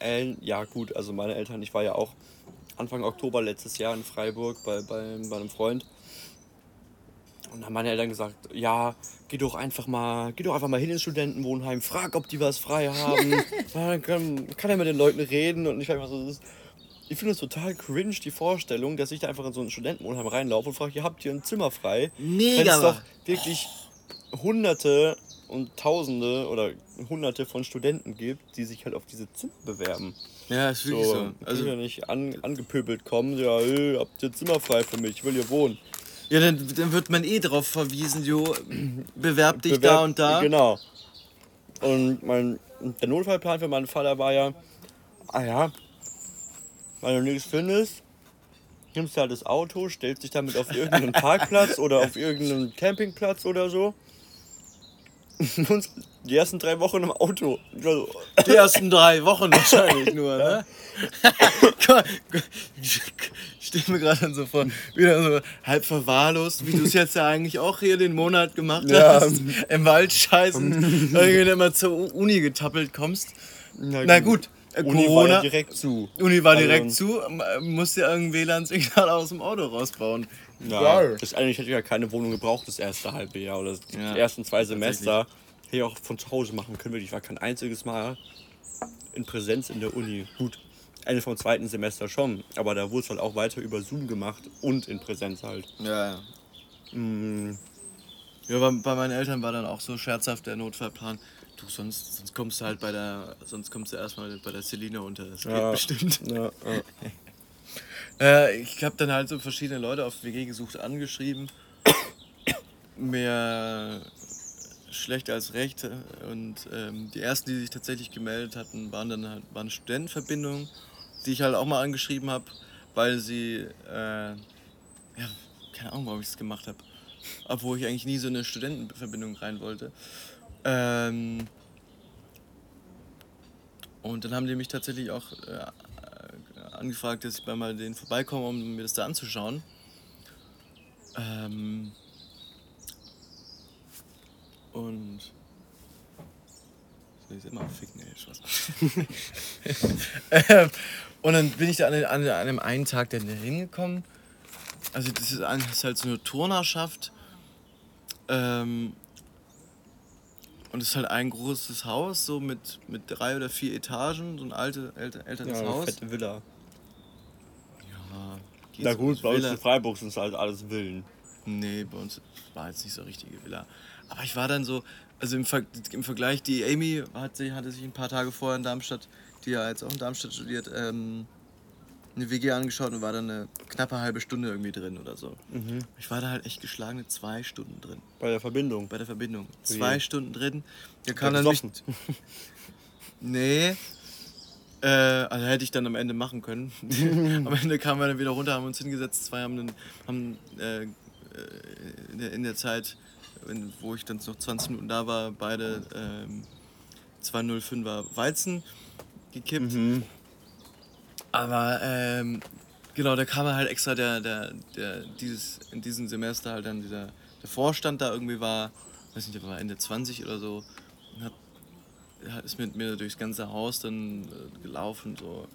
äh, ja gut, also meine Eltern, ich war ja auch Anfang Oktober letztes Jahr in Freiburg bei, bei, bei einem Freund. Und dann haben meine Eltern gesagt, ja, geh doch einfach mal, geh doch einfach mal hin ins Studentenwohnheim, frag, ob die was frei haben. [LAUGHS] dann kann, kann er mit den Leuten reden und ich war einfach so, ist, ich finde es total cringe, die Vorstellung, dass ich da einfach in so ein Studentenwohnheim reinlaufe und frage, ihr habt hier ein Zimmer frei? Mega! Wenn es doch wirklich hunderte und Tausende oder Hunderte von Studenten gibt, die sich halt auf diese Zimmer bewerben. Ja, ist wirklich so. so. Also ja nicht an, angepöbelt kommen, ja, hey, habt ihr Zimmer frei für mich, ich will hier wohnen. Ja, dann, dann wird man eh darauf verwiesen, jo, bewerb dich bewerb, da und da. Genau. Und mein, der Notfallplan für meinen Vater war ja, ah ja, wenn du nichts findest, nimmst du halt das Auto, stellst dich damit auf irgendeinen [LAUGHS] Parkplatz oder auf irgendeinen Campingplatz oder so die ersten drei Wochen im Auto. Die ersten drei Wochen wahrscheinlich [LAUGHS] nur, ne? ich stehe mir gerade so vor, wieder so halb verwahrlost, wie du es jetzt ja eigentlich auch hier den Monat gemacht ja. hast. Im Wald scheißen, irgendwie immer zur Uni getappelt kommst. Na, Na gut. Uni Corona, war ja direkt zu. Uni war direkt also, zu, musste ja irgendein WLAN-Signal aus dem Auto rausbauen. Ja, das eigentlich hätte ich ja keine Wohnung gebraucht, das erste halbe Jahr oder die ja, ersten zwei Semester. Hätte ich auch von zu Hause machen können. Ich war kein einziges Mal in Präsenz in der Uni. Gut, Ende vom zweiten Semester schon, aber da wurde es halt auch weiter über Zoom gemacht und in Präsenz halt. Ja, ja. Mm. Ja, bei, bei meinen Eltern war dann auch so scherzhaft der Notfallplan. Du, sonst, sonst kommst du halt bei der, sonst kommst du erstmal bei der Celine unter. Das geht ja, bestimmt. Ja, ja. [LAUGHS] äh, ich habe dann halt so verschiedene Leute auf WG gesucht, angeschrieben. Mehr schlecht als recht. Und ähm, die ersten, die sich tatsächlich gemeldet hatten, waren dann halt waren Studentenverbindungen, die ich halt auch mal angeschrieben habe, weil sie, äh, ja, keine Ahnung, warum ich das gemacht habe. Obwohl ich eigentlich nie so eine Studentenverbindung rein wollte. Ähm, und dann haben die mich tatsächlich auch äh, angefragt, dass ich bei mal denen vorbeikomme, um mir das da anzuschauen. Ähm, und will ich immer ficken, ey, Spaß. [LAUGHS] ähm, und dann bin ich da an, an, an einem einen Tag dann hingekommen. Also das ist, das ist halt so eine Turnerschaft. Ähm, und es ist halt ein großes Haus, so mit, mit drei oder vier Etagen, so ein alte, älte, älteres Ja, Haus. fette Villa. Ja, geht Na gut, bei uns in Freiburg sind es halt alles Villen. Nee, bei uns war jetzt nicht so richtige Villa. Aber ich war dann so, also im, Ver im Vergleich, die Amy hat sich, hatte sich ein paar Tage vorher in Darmstadt, die ja jetzt auch in Darmstadt studiert, ähm, eine WG angeschaut und war dann eine knappe halbe Stunde irgendwie drin oder so. Ich war da halt echt geschlagene zwei Stunden drin Bei der Verbindung. bei der Verbindung. Zwei Stunden drin. Ja, kam dann nicht. [LAUGHS] Nee. Äh, also hätte ich dann am Ende machen können. [LAUGHS] am Ende kamen wir dann wieder runter, haben uns hingesetzt. Zwei haben, dann, haben äh, äh, in, der, in der Zeit, wenn, wo ich dann noch 20 Minuten da war, beide ähm, 205er Weizen gekippt. Mhm. Aber ähm, genau, da kam halt extra der, der, der dieses, in diesem Semester halt dann dieser der Vorstand da irgendwie war, weiß nicht, war Ende 20 oder so, und hat ist mit mir durchs ganze Haus dann äh, gelaufen. So.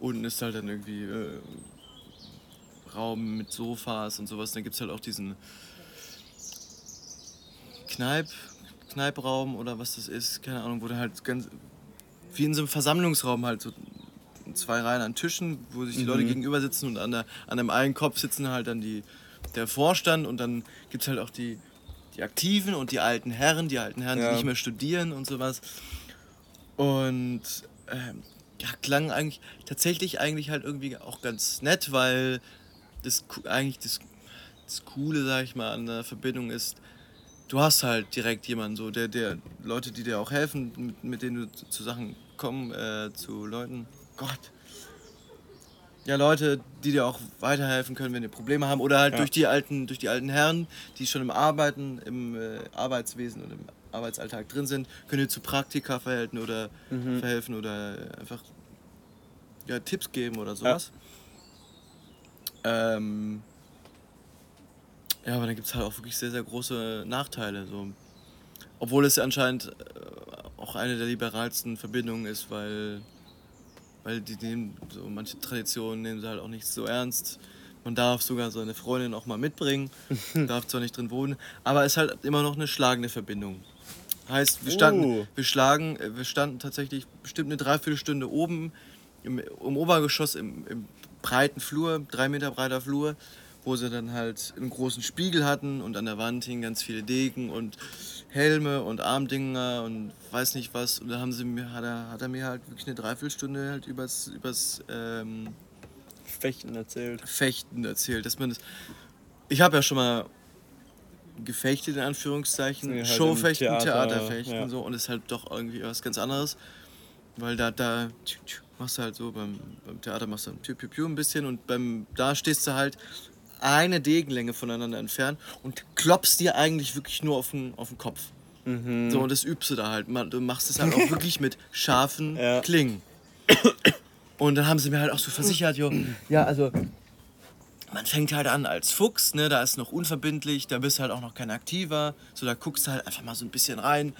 Unten ist halt dann irgendwie äh, Raum mit Sofas und sowas. Dann gibt es halt auch diesen Kneip, Kneipraum oder was das ist, keine Ahnung, wo da halt ganz wie in so einem Versammlungsraum halt so zwei Reihen an Tischen, wo sich die Leute gegenüber sitzen und an, der, an einem einen Kopf sitzen halt dann die, der Vorstand und dann gibt es halt auch die, die Aktiven und die alten Herren, die alten Herren, Ja. die nicht mehr studieren und sowas. Und ähm, ja, klang eigentlich tatsächlich eigentlich halt irgendwie auch ganz nett, weil das eigentlich das, das Coole, sag ich mal, an der Verbindung ist, du hast halt direkt jemanden, so der, der Leute, die dir auch helfen, mit, mit denen du zu, zu Sachen kommen, äh, zu Leuten. Gott. Ja, Leute, die dir auch weiterhelfen können, wenn die Probleme haben. Oder halt Ja. durch die alten, durch die alten Herren, die schon im Arbeiten, im äh, Arbeitswesen und im Arbeitsalltag drin sind, können dir zu Praktika verhelfen oder verhelfen oder einfach ja, Tipps geben oder sowas. Ähm, ja, aber dann gibt es halt auch wirklich sehr, sehr große Nachteile. So. Obwohl es anscheinend äh, auch eine der liberalsten Verbindungen ist, weil, weil die nehmen so manche Traditionen nehmen sie halt auch nicht so ernst. Man darf sogar seine Freundin auch mal mitbringen, [LAUGHS] darf zwar nicht drin wohnen, aber es ist halt immer noch eine schlagende Verbindung. Heißt, wir standen, Uh. wir schlagen, äh, wir standen tatsächlich bestimmt eine Dreiviertelstunde oben im, im Obergeschoss im, im breiten Flur, drei Meter breiter Flur, wo sie dann halt einen großen Spiegel hatten und an der Wand hingen ganz viele Degen und Helme und Armdinger und weiß nicht was. Und da haben sie mir, hat er, hat er mir halt wirklich eine Dreiviertelstunde halt übers, übers ähm, Fechten erzählt. Fechten erzählt, dass man das. Ich habe ja schon mal gefechtet in Anführungszeichen, halt Showfechten, Theater, Theaterfechten ja. so und ist halt doch irgendwie was ganz anderes, weil da da machst du halt so beim, beim Theater machst du piu ein bisschen und beim da stehst du halt eine Degenlänge voneinander entfernt und klopfst dir eigentlich wirklich nur auf den, auf den Kopf. Mhm. So, und das übst du da halt. Du machst es halt auch [LAUGHS] wirklich mit scharfen Ja. Klingen. Und dann haben sie mir halt auch so versichert, jo, ja, also man fängt halt an als Fuchs, ne, da ist noch unverbindlich, da bist halt auch noch kein Aktiver, so da guckst du halt einfach mal so ein bisschen rein.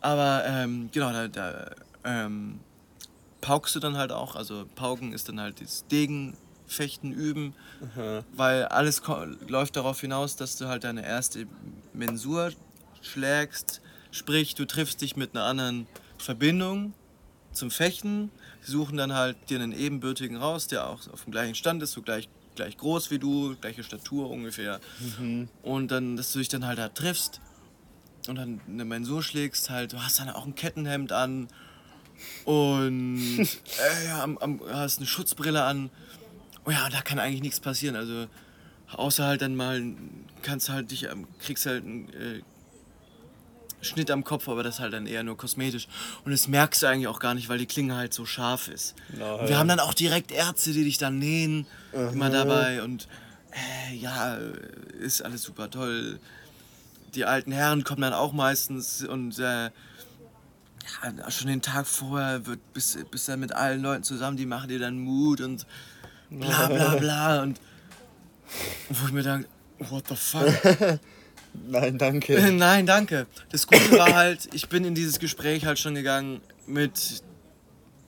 Aber ähm, genau, da, da ähm, paukst du dann halt auch, also Pauken ist dann halt das Degenfechten üben, weil alles läuft darauf hinaus, dass du halt deine erste Mensur schlägst, sprich du triffst dich mit einer anderen Verbindung zum Fechten. Sie suchen dann halt dir einen ebenbürtigen raus, der auch auf dem gleichen Stand ist, so gleich, gleich groß wie du, gleiche Statur ungefähr. Und dann, dass du dich dann halt da triffst und dann eine Mensur schlägst, halt, du hast dann auch ein Kettenhemd an und [LAUGHS] äh, ja, am, am, hast eine Schutzbrille an. Oh ja, da kann eigentlich nichts passieren. Also außer halt dann mal kannst halt dich kriegst halt einen äh, Schnitt am Kopf, aber das halt dann eher nur kosmetisch. Und das merkst du eigentlich auch gar nicht, weil die Klinge halt so scharf ist. Und wir haben dann auch direkt Ärzte, die dich dann nähen, immer dabei und äh, ja, ist alles super toll. Die alten Herren kommen dann auch meistens und äh, ja, schon den Tag vorher wird, bist, bist dann mit allen Leuten zusammen, die machen dir dann Mut und bla bla bla und wo ich mir denke, what the fuck? [LAUGHS] Nein, danke. [LAUGHS] Nein, danke. Das Gute war halt, ich bin in dieses Gespräch halt schon gegangen mit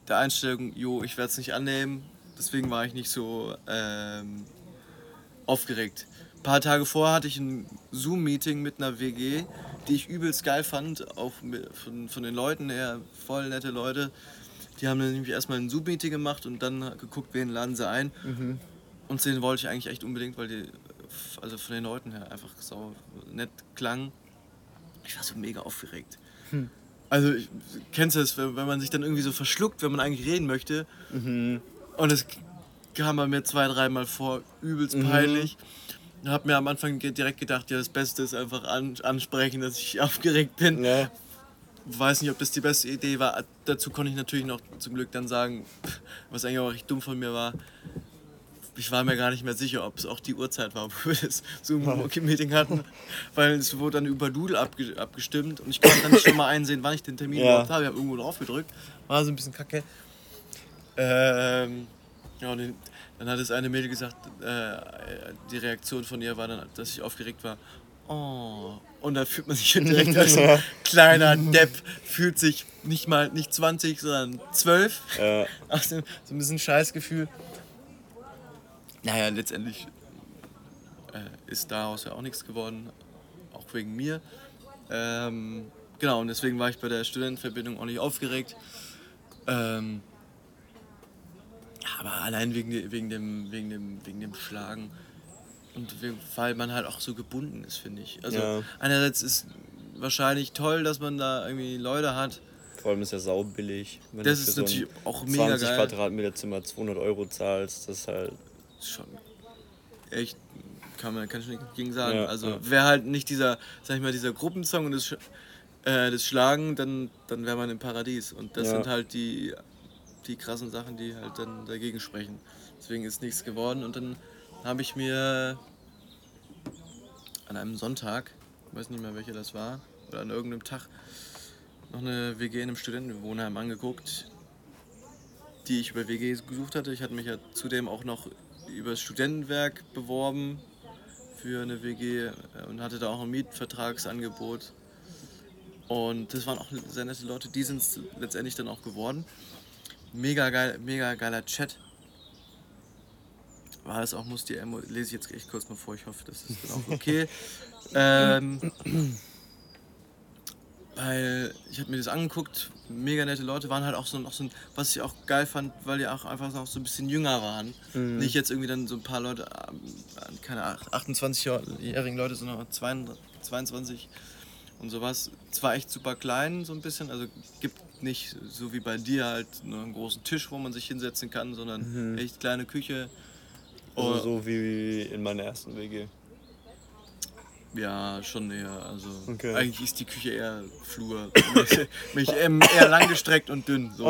der Einstellung, jo, ich werde es nicht annehmen. Deswegen war ich nicht so ähm, aufgeregt. Ein paar Tage vorher hatte ich ein Zoom-Meeting mit einer WG, die ich übelst geil fand, auch von, von den Leuten her, voll nette Leute. Die haben dann nämlich erstmal ein Zoom-Meeting gemacht und dann geguckt, wen laden sie ein. Mhm. Und den wollte ich eigentlich echt unbedingt, weil die also von den Leuten her einfach so nett klang. Ich war so mega aufgeregt. Hm. Also, ich, kennst du das, wenn, wenn man sich dann irgendwie so verschluckt, wenn man eigentlich reden möchte? Mhm. Und es kam bei mir zwei, dreimal vor, übelst mhm. peinlich. Ich habe mir am Anfang direkt gedacht, ja, das Beste ist einfach an, ansprechen, dass ich [LAUGHS] aufgeregt bin. Ja. Weiß nicht, ob das die beste Idee war. Dazu konnte ich natürlich noch zum Glück dann sagen, was eigentlich auch recht dumm von mir war ich war mir gar nicht mehr sicher, ob es auch die Uhrzeit war, [LAUGHS] wo wir das Zoom-Meeting hatten, weil es wurde dann über Doodle abge abgestimmt und ich konnte dann nicht [COUGHS] schon mal einsehen, wann ich den Termin ja. überhaupt habe. Ich habe irgendwo drauf gedrückt, war so ein bisschen kacke. Ähm, ja, und dann hat das eine Mädel gesagt, äh, die Reaktion von ihr war dann, dass ich aufgeregt war. Oh. Und da fühlt man sich [LAUGHS] direkt als ein kleiner Depp, fühlt sich nicht mal nicht 20, sondern 12. Ja. [LAUGHS] So ein bisschen Scheißgefühl. Naja, letztendlich äh, ist daraus ja auch nichts geworden, auch wegen mir. Ähm, genau, und deswegen war ich bei der Studentenverbindung auch nicht aufgeregt. Ähm, aber allein wegen, wegen, dem, wegen, dem, wegen dem Schlagen und weil man halt auch so gebunden ist, finde ich. Also ja. einerseits ist wahrscheinlich toll, dass man da irgendwie Leute hat. Vor allem ist ja saubillig. Wenn das ist natürlich so auch mega 20 geil. Quadratmeter Zimmer 200 Euro zahlst, das ist halt schon echt, kann man kann ich nicht gegen sagen. Ja, also ja. wäre halt nicht dieser, sag ich mal, dieser Gruppensong und das, äh, das Schlagen, dann, dann wäre man im Paradies. Und das ja. sind halt die, die krassen Sachen, die halt dann dagegen sprechen. Deswegen ist nichts geworden. Und dann habe ich mir an einem Sonntag, weiß nicht mehr welcher das war, oder an irgendeinem Tag, noch eine WG in einem Studentenwohnheim angeguckt, die ich über WG gesucht hatte. Ich hatte mich ja zudem auch noch über das Studentenwerk beworben für eine WG äh, und hatte da auch ein Mietvertragsangebot. Und das waren auch sehr nette Leute, die sind es letztendlich dann auch geworden. Mega geil, mega geiler Chat. War das auch Musti lese ich jetzt echt kurz mal vor, ich hoffe, das ist dann auch okay. [LAUGHS] ähm, weil ich habe mir das angeguckt, mega nette Leute, waren halt auch so, noch so ein, was ich auch geil fand, weil die auch einfach noch so ein bisschen jünger waren. Mhm. Nicht jetzt irgendwie dann so ein paar Leute, ähm, keine 28-jährigen Leute, sondern 22 und sowas. Zwar echt super klein, so ein bisschen, also gibt nicht so wie bei dir halt nur einen großen Tisch, wo man sich hinsetzen kann, sondern mhm. echt kleine Küche. Also so wie in meiner ersten WG. Ja, schon eher. Also okay. eigentlich ist die Küche eher Flur. mich ähm, eher langgestreckt und dünn. So.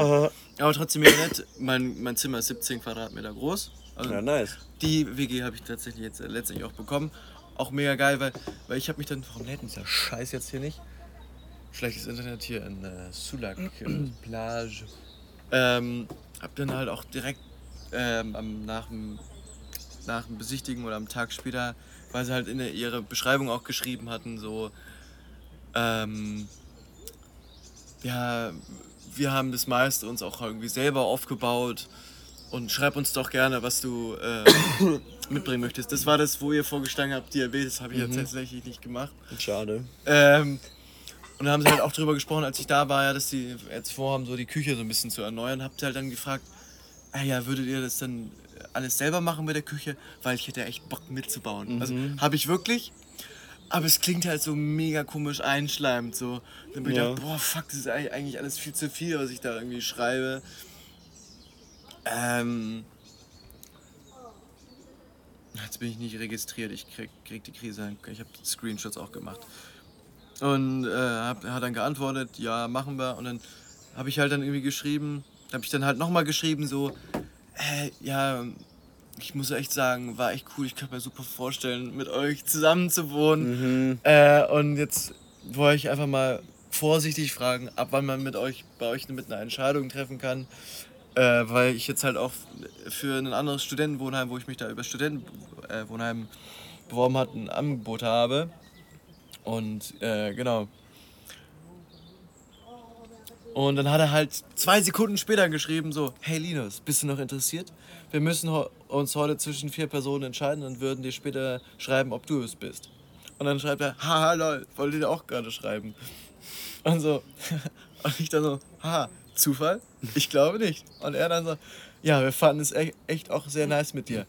Aber trotzdem mega nett. Mein, mein Zimmer ist 17 Quadratmeter groß. Also ja, nice. Die WG habe ich tatsächlich jetzt äh, letztendlich auch bekommen. Auch mega geil, weil, weil ich habe mich dann. Warum lädt dieser Scheiß jetzt hier nicht? Schlechtes Internet hier in äh, Sulak äh, [CLEARS THROAT] Plage. Ähm, hab dann halt auch direkt ähm, nach dem nach dem Besichtigen oder am Tag später weil sie halt in ihrer Beschreibung auch geschrieben hatten, so, ähm, ja, wir haben das meiste uns auch irgendwie selber aufgebaut und schreib uns doch gerne, was du äh, [COUGHS] mitbringen möchtest. Das war das, wo ihr vorgestanden habt, Diabetes habe ich mhm. jetzt tatsächlich nicht gemacht. Schade. Ähm, und da haben sie halt auch drüber gesprochen, als ich da war, ja, dass sie jetzt vorhaben, so die Küche so ein bisschen zu erneuern. Habt ihr halt dann gefragt, ah ja, würdet ihr das dann alles selber machen mit der Küche, weil ich hätte echt Bock mitzubauen. Also, mhm. Also habe ich wirklich. Aber es klingt halt so mega komisch einschleimend. So. Dann bin ja. ich gedacht, boah, fuck, das ist eigentlich alles viel zu viel, was ich da irgendwie schreibe. Ähm. Jetzt bin ich nicht registriert, ich krieg, krieg die Krise. Ich habe Screenshots auch gemacht. Und äh, hab, hat dann geantwortet, ja, machen wir. Und dann habe ich halt dann irgendwie geschrieben, habe ich dann halt nochmal geschrieben, so, äh, ja, ich muss echt sagen, war echt cool. Ich kann mir super vorstellen, mit euch zusammen zu wohnen. Mhm. Äh, und jetzt wollte ich einfach mal vorsichtig fragen, ab wann man mit euch bei euch mit einer Entscheidung treffen kann. Äh, weil ich jetzt halt auch für ein anderes Studentenwohnheim, wo ich mich da über Studentenwohnheim beworben habe, ein Angebot habe. Und äh, genau. Und dann hat er halt zwei Sekunden später geschrieben, so, hey Linus, bist du noch interessiert? Wir müssen uns heute zwischen vier Personen entscheiden und würden dir später schreiben, ob du es bist. Und dann schreibt er, haha, lol, wollte dir auch gerade schreiben. Und so, [LAUGHS] und ich dann so, haha, Zufall? Ich glaube nicht. Und er dann so, ja, wir fanden es echt auch sehr nice mit dir.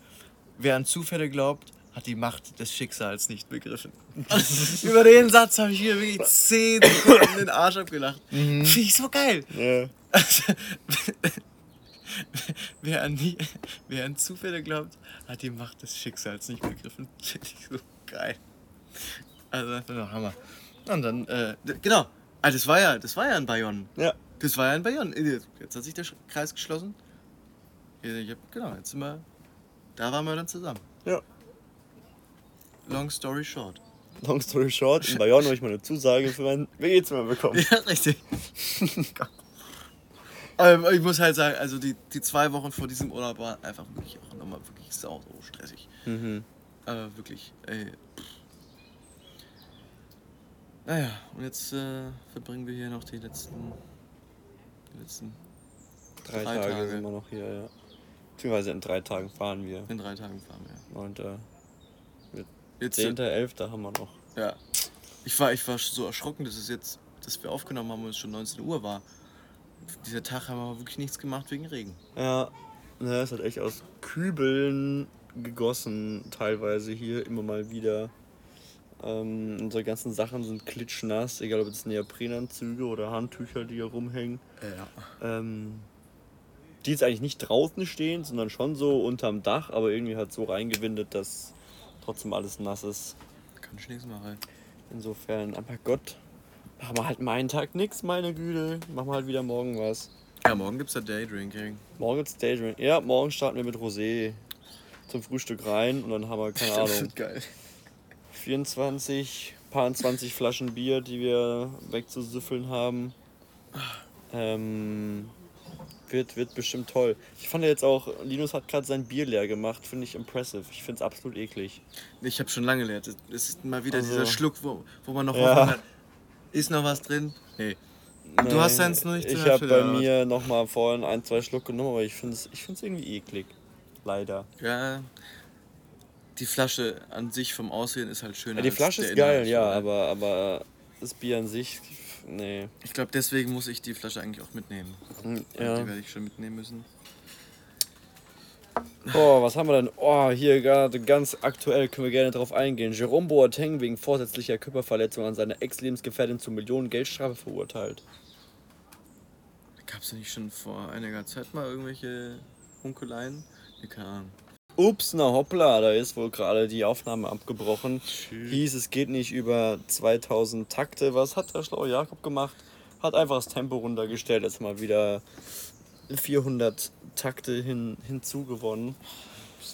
Wer an Zufälle glaubt, hat die Macht des Schicksals nicht begriffen. [LAUGHS] Über den Satz habe ich hier wirklich zehn Sekunden den Arsch abgelacht. Mhm. Finde ich so geil. Ja. Also, [LAUGHS] wer, an die, wer an Zufälle glaubt, hat die Macht des Schicksals nicht begriffen. [LAUGHS] Finde ich so geil. Also einfach nur Hammer. Und dann, äh, genau. Ah, das war ja, das war ja in Bayonne. Ja. Das war ja in Bayonne. Jetzt hat sich der Kreis geschlossen. Ich hab, genau, jetzt sind wir. Da waren wir dann zusammen. Ja. Long story short. Long story short, in Bayonne habe ich mal eine Zusage für mein WG-Zimmer bekommen. Ja, richtig. [LAUGHS] Aber ich muss halt sagen, also die, die zwei Wochen vor diesem Urlaub waren einfach wirklich auch nochmal wirklich sau, so stressig. Mhm. Aber wirklich, ey. Naja, und jetzt äh, verbringen wir hier noch die letzten, die letzten drei, drei Tage, Tage, sind wir noch hier, ja. Beziehungsweise in drei Tagen fahren wir. In drei Tagen fahren wir. Und äh, Jetzt 10.11. haben wir noch. Ja. Ich war, ich war so erschrocken, dass es jetzt, dass wir aufgenommen haben und es schon 19 Uhr war. Dieser Tag haben wir wirklich nichts gemacht wegen Regen. Ja, ne, es hat echt aus Kübeln gegossen, teilweise hier immer mal wieder. Ähm, unsere ganzen Sachen sind klitschnass, egal ob es Neoprenanzüge oder Handtücher, die hier rumhängen. Ja. Ähm, die jetzt eigentlich nicht draußen stehen, sondern schon so unterm Dach, aber irgendwie hat so reingewindet, dass trotzdem alles nass ist. Kann ich nichts machen. Insofern, aber Gott, machen wir halt meinen Tag nichts, meine Güte. Machen wir halt wieder morgen was. Ja, morgen gibt's ja Daydrinking. Morgen gibt's Daydrinking. Ja, morgen starten wir mit Rosé zum Frühstück rein und dann haben wir, keine [LAUGHS] Ahnung. Das wird geil. 24, paar 20 Flaschen Bier, die wir wegzusüffeln haben. Ähm, wird, wird bestimmt toll. Ich fand jetzt auch, Linus hat gerade sein Bier leer gemacht, finde ich impressive. Ich finde es absolut eklig. Ich habe schon lange leer. Es ist mal wieder also, dieser Schluck, wo, wo man noch ja. hat. Ist noch was drin? Nee. nee du hast eins noch nicht Ich habe bei mir noch mal vorhin ein, zwei Schluck genommen, aber ich finde es ich irgendwie eklig. Leider. Ja. Die Flasche an sich vom Aussehen ist halt schön. Ja, die Flasche ist geil, ja, aber, aber das Bier an sich Nee. Ich glaube, deswegen muss ich die Flasche eigentlich auch mitnehmen. Hm, ja. Die werde ich schon mitnehmen müssen. Oh, was haben wir denn? Oh, hier gerade ganz aktuell können wir gerne drauf eingehen. Jerome Boateng wegen vorsätzlicher Körperverletzung an seine Ex-Lebensgefährtin zu Millionen Geldstrafe verurteilt. Gab es nicht schon vor einiger Zeit mal irgendwelche Hunkeleien? Nee, keine Ahnung. Ups, na hoppla, da ist wohl gerade die Aufnahme abgebrochen. Schön. Hieß, es geht nicht über 2000 Takte. Was hat der schlaue Jakob gemacht? Hat einfach das Tempo runtergestellt, jetzt mal wieder 400 Takte hin, hinzugewonnen.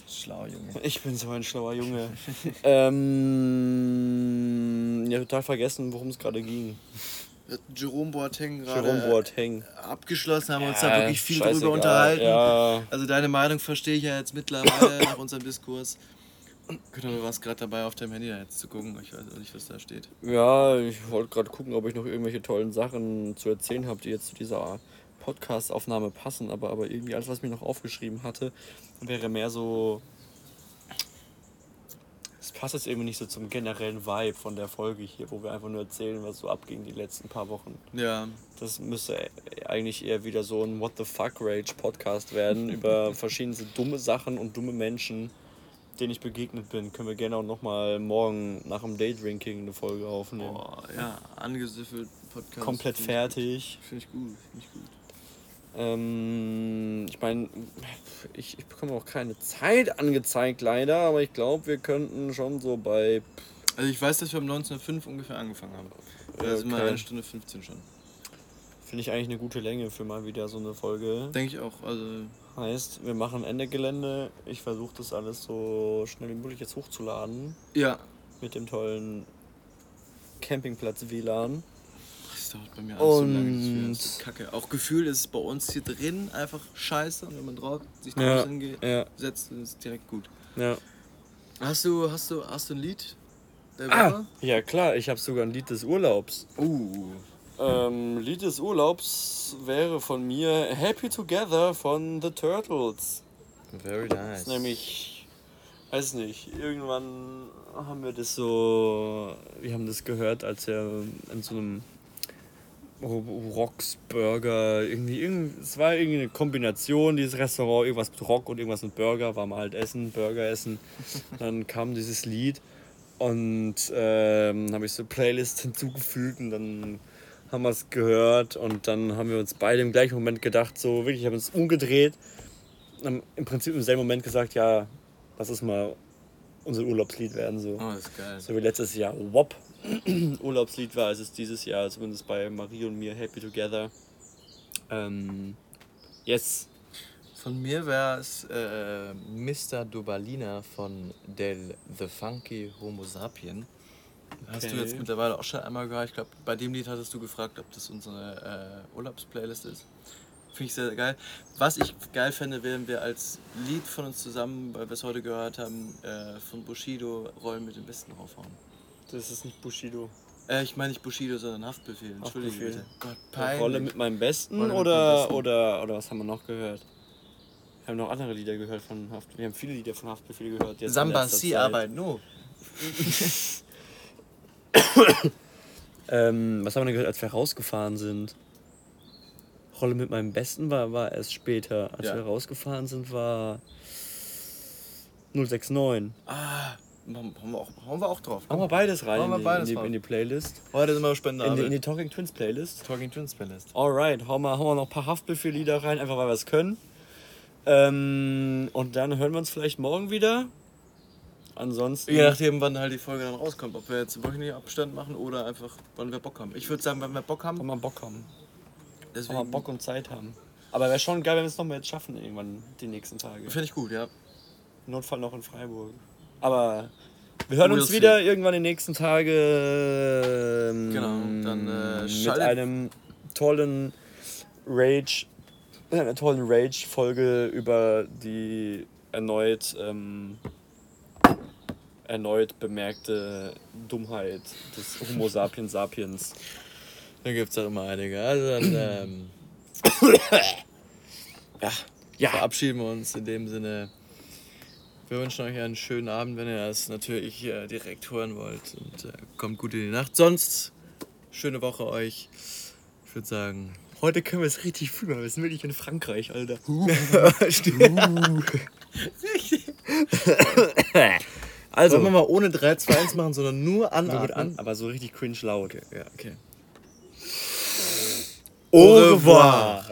Schlauer Junge. Ich bin so ein schlauer Junge. [LAUGHS] ähm, ja, total vergessen, worum es gerade ging. Jerome Boateng gerade Jerome Boateng. abgeschlossen, haben ja, uns da wirklich viel drüber unterhalten. Ja. Also deine Meinung verstehe ich ja jetzt mittlerweile [COUGHS] nach unserem Diskurs. Genau, du warst gerade dabei, auf deinem Handy da jetzt zu gucken. Ich weiß auch nicht, was da steht. Ja, ich wollte gerade gucken, ob ich noch irgendwelche tollen Sachen zu erzählen habe, die jetzt zu dieser Podcast-Aufnahme passen. Aber, aber irgendwie alles, was ich mir noch aufgeschrieben hatte, wäre mehr so es passt jetzt irgendwie nicht so zum generellen Vibe von der Folge hier, wo wir einfach nur erzählen, was so abging die letzten paar Wochen. Ja. Das müsste eigentlich eher wieder so ein What the fuck Rage Podcast werden [LAUGHS] über verschiedene dumme Sachen und dumme Menschen, denen ich begegnet bin. Können wir gerne auch nochmal morgen nach dem Daydrinking eine Folge aufnehmen. Boah, ja, angesüffelt Podcast. Komplett fertig. Finde ich gut, finde ich gut. Ähm, ich meine, ich, ich bekomme auch keine Zeit angezeigt leider, aber ich glaube, wir könnten schon so bei. Also ich weiß, dass wir um 19.05 ungefähr angefangen haben. Da okay. sind wir eine Stunde 15 schon. Finde ich eigentlich eine gute Länge für mal wieder so eine Folge. Denke ich auch. Also heißt, wir machen Ende Gelände. Ich versuche das alles so schnell wie möglich jetzt hochzuladen. Ja. Mit dem tollen Campingplatz WLAN dauert bei mir alles und so lange. Das ist kacke. Auch Gefühl ist bei uns hier drin einfach scheiße und wenn man drauf, sich draußen ja, ja. setzt, ist es direkt gut. Ja. Hast du, hast du, hast du ein Lied, der Ah, ja klar, ich habe sogar ein Lied des Urlaubs. Uh. Ähm, Lied des Urlaubs wäre von mir Happy Together von The Turtles. Very nice. ist nämlich, weiß nicht, irgendwann haben wir das so, wir haben das gehört, als er in so einem Rocks Burger, irgendwie, irgend, es war irgendwie eine Kombination, dieses Restaurant, irgendwas mit Rock und irgendwas mit Burger, war mal halt essen, Burger essen. [LAUGHS] Dann kam dieses Lied und ähm, habe ich so Playlist [LAUGHS] hinzugefügt und dann haben wir es gehört und dann haben wir uns beide im gleichen Moment gedacht, so wirklich, haben uns umgedreht haben im Prinzip im selben Moment gesagt, ja, lass es mal unser Urlaubslied werden. So, Oh, das ist geil. so wie letztes Jahr WOP [CLEARS THROAT] Urlaubslied war, ist es dieses Jahr, zumindest bei Marie und mir, Happy Together. Ähm, yes. Von mir wäre es äh, Mr. Dobalina von Del The Funky Homo Sapien. Hast du jetzt mittlerweile auch schon einmal gehört? Ich glaube, bei dem Lied hattest du gefragt, ob das unsere äh, Urlaubsplaylist ist. Finde ich sehr geil. Was ich geil fände, wären wir als Lied von uns zusammen, weil wir es heute gehört haben, äh, von Bushido Rollen mit dem Besten raufhauen. Das ist nicht Bushido. Äh, ich meine nicht Bushido, sondern Haftbefehl. Entschuldige Haftbefehl. bitte. Gott, peinlich. Rolle mit meinem Besten Rolle mit oder, meinem Besten. oder oder was haben wir noch gehört? Wir haben noch andere Lieder gehört von Haft. Wir haben viele Lieder von Haftbefehl gehört. jetzt Samba letzter Si Zeit. Arbeit, no. [COUGHS] Ähm, was haben wir denn gehört, als wir rausgefahren sind? Rolle mit meinem Besten war, war erst später. Als Ja. wir rausgefahren sind, war 069. Ah, haben wir auch, hauen wir auch drauf. Machen wir beides rein Machen wir in, die, beides in, die, in die Playlist. Heute sind wir In die, Spender. in die Talking Twins Playlist. Talking Twins Playlist. Alright, hauen wir, hauen wir noch ein paar Haftbefehl-Lieder rein, einfach weil wir es können. Ähm, und dann hören wir uns vielleicht morgen wieder. Ansonsten. Je nachdem, wann halt die Folge dann rauskommt. Ob wir jetzt wöchentlich Abstand machen oder einfach, wann wir Bock haben. Ich würde sagen, wenn wir Bock Wenn haben. wir Bock haben. Wenn wir Deswegen Bock und Zeit haben. Aber wäre schon geil, wenn wir es nochmal jetzt schaffen, irgendwann die nächsten Tage. Finde ich gut, ja. Notfall noch in Freiburg. Aber wir hören We'll uns see. wieder irgendwann die nächsten Tage. ähm, Genau, dann, äh, mit einem tollen Rage, mit einer tollen Rage-Folge über die erneut ähm, erneut bemerkte Dummheit des Homo sapiens sapiens. Da gibt es auch immer einige. Also dann ähm, ja, [COUGHS] Ja. verabschieden wir uns in dem Sinne. Wir wünschen euch einen schönen Abend, wenn ihr das natürlich äh, direkt hören wollt. Und äh, kommt gut in die Nacht. Sonst, schöne Woche euch. Ich würde sagen, Heute können wir es richtig fühlen, wir sind wirklich in Frankreich, Alter. [LAUGHS] also, Sollen wir mal ohne 3, 2, 1 machen, sondern nur nur anatmen? mit an, aber so richtig cringe laut. Ja, okay. Au revoir.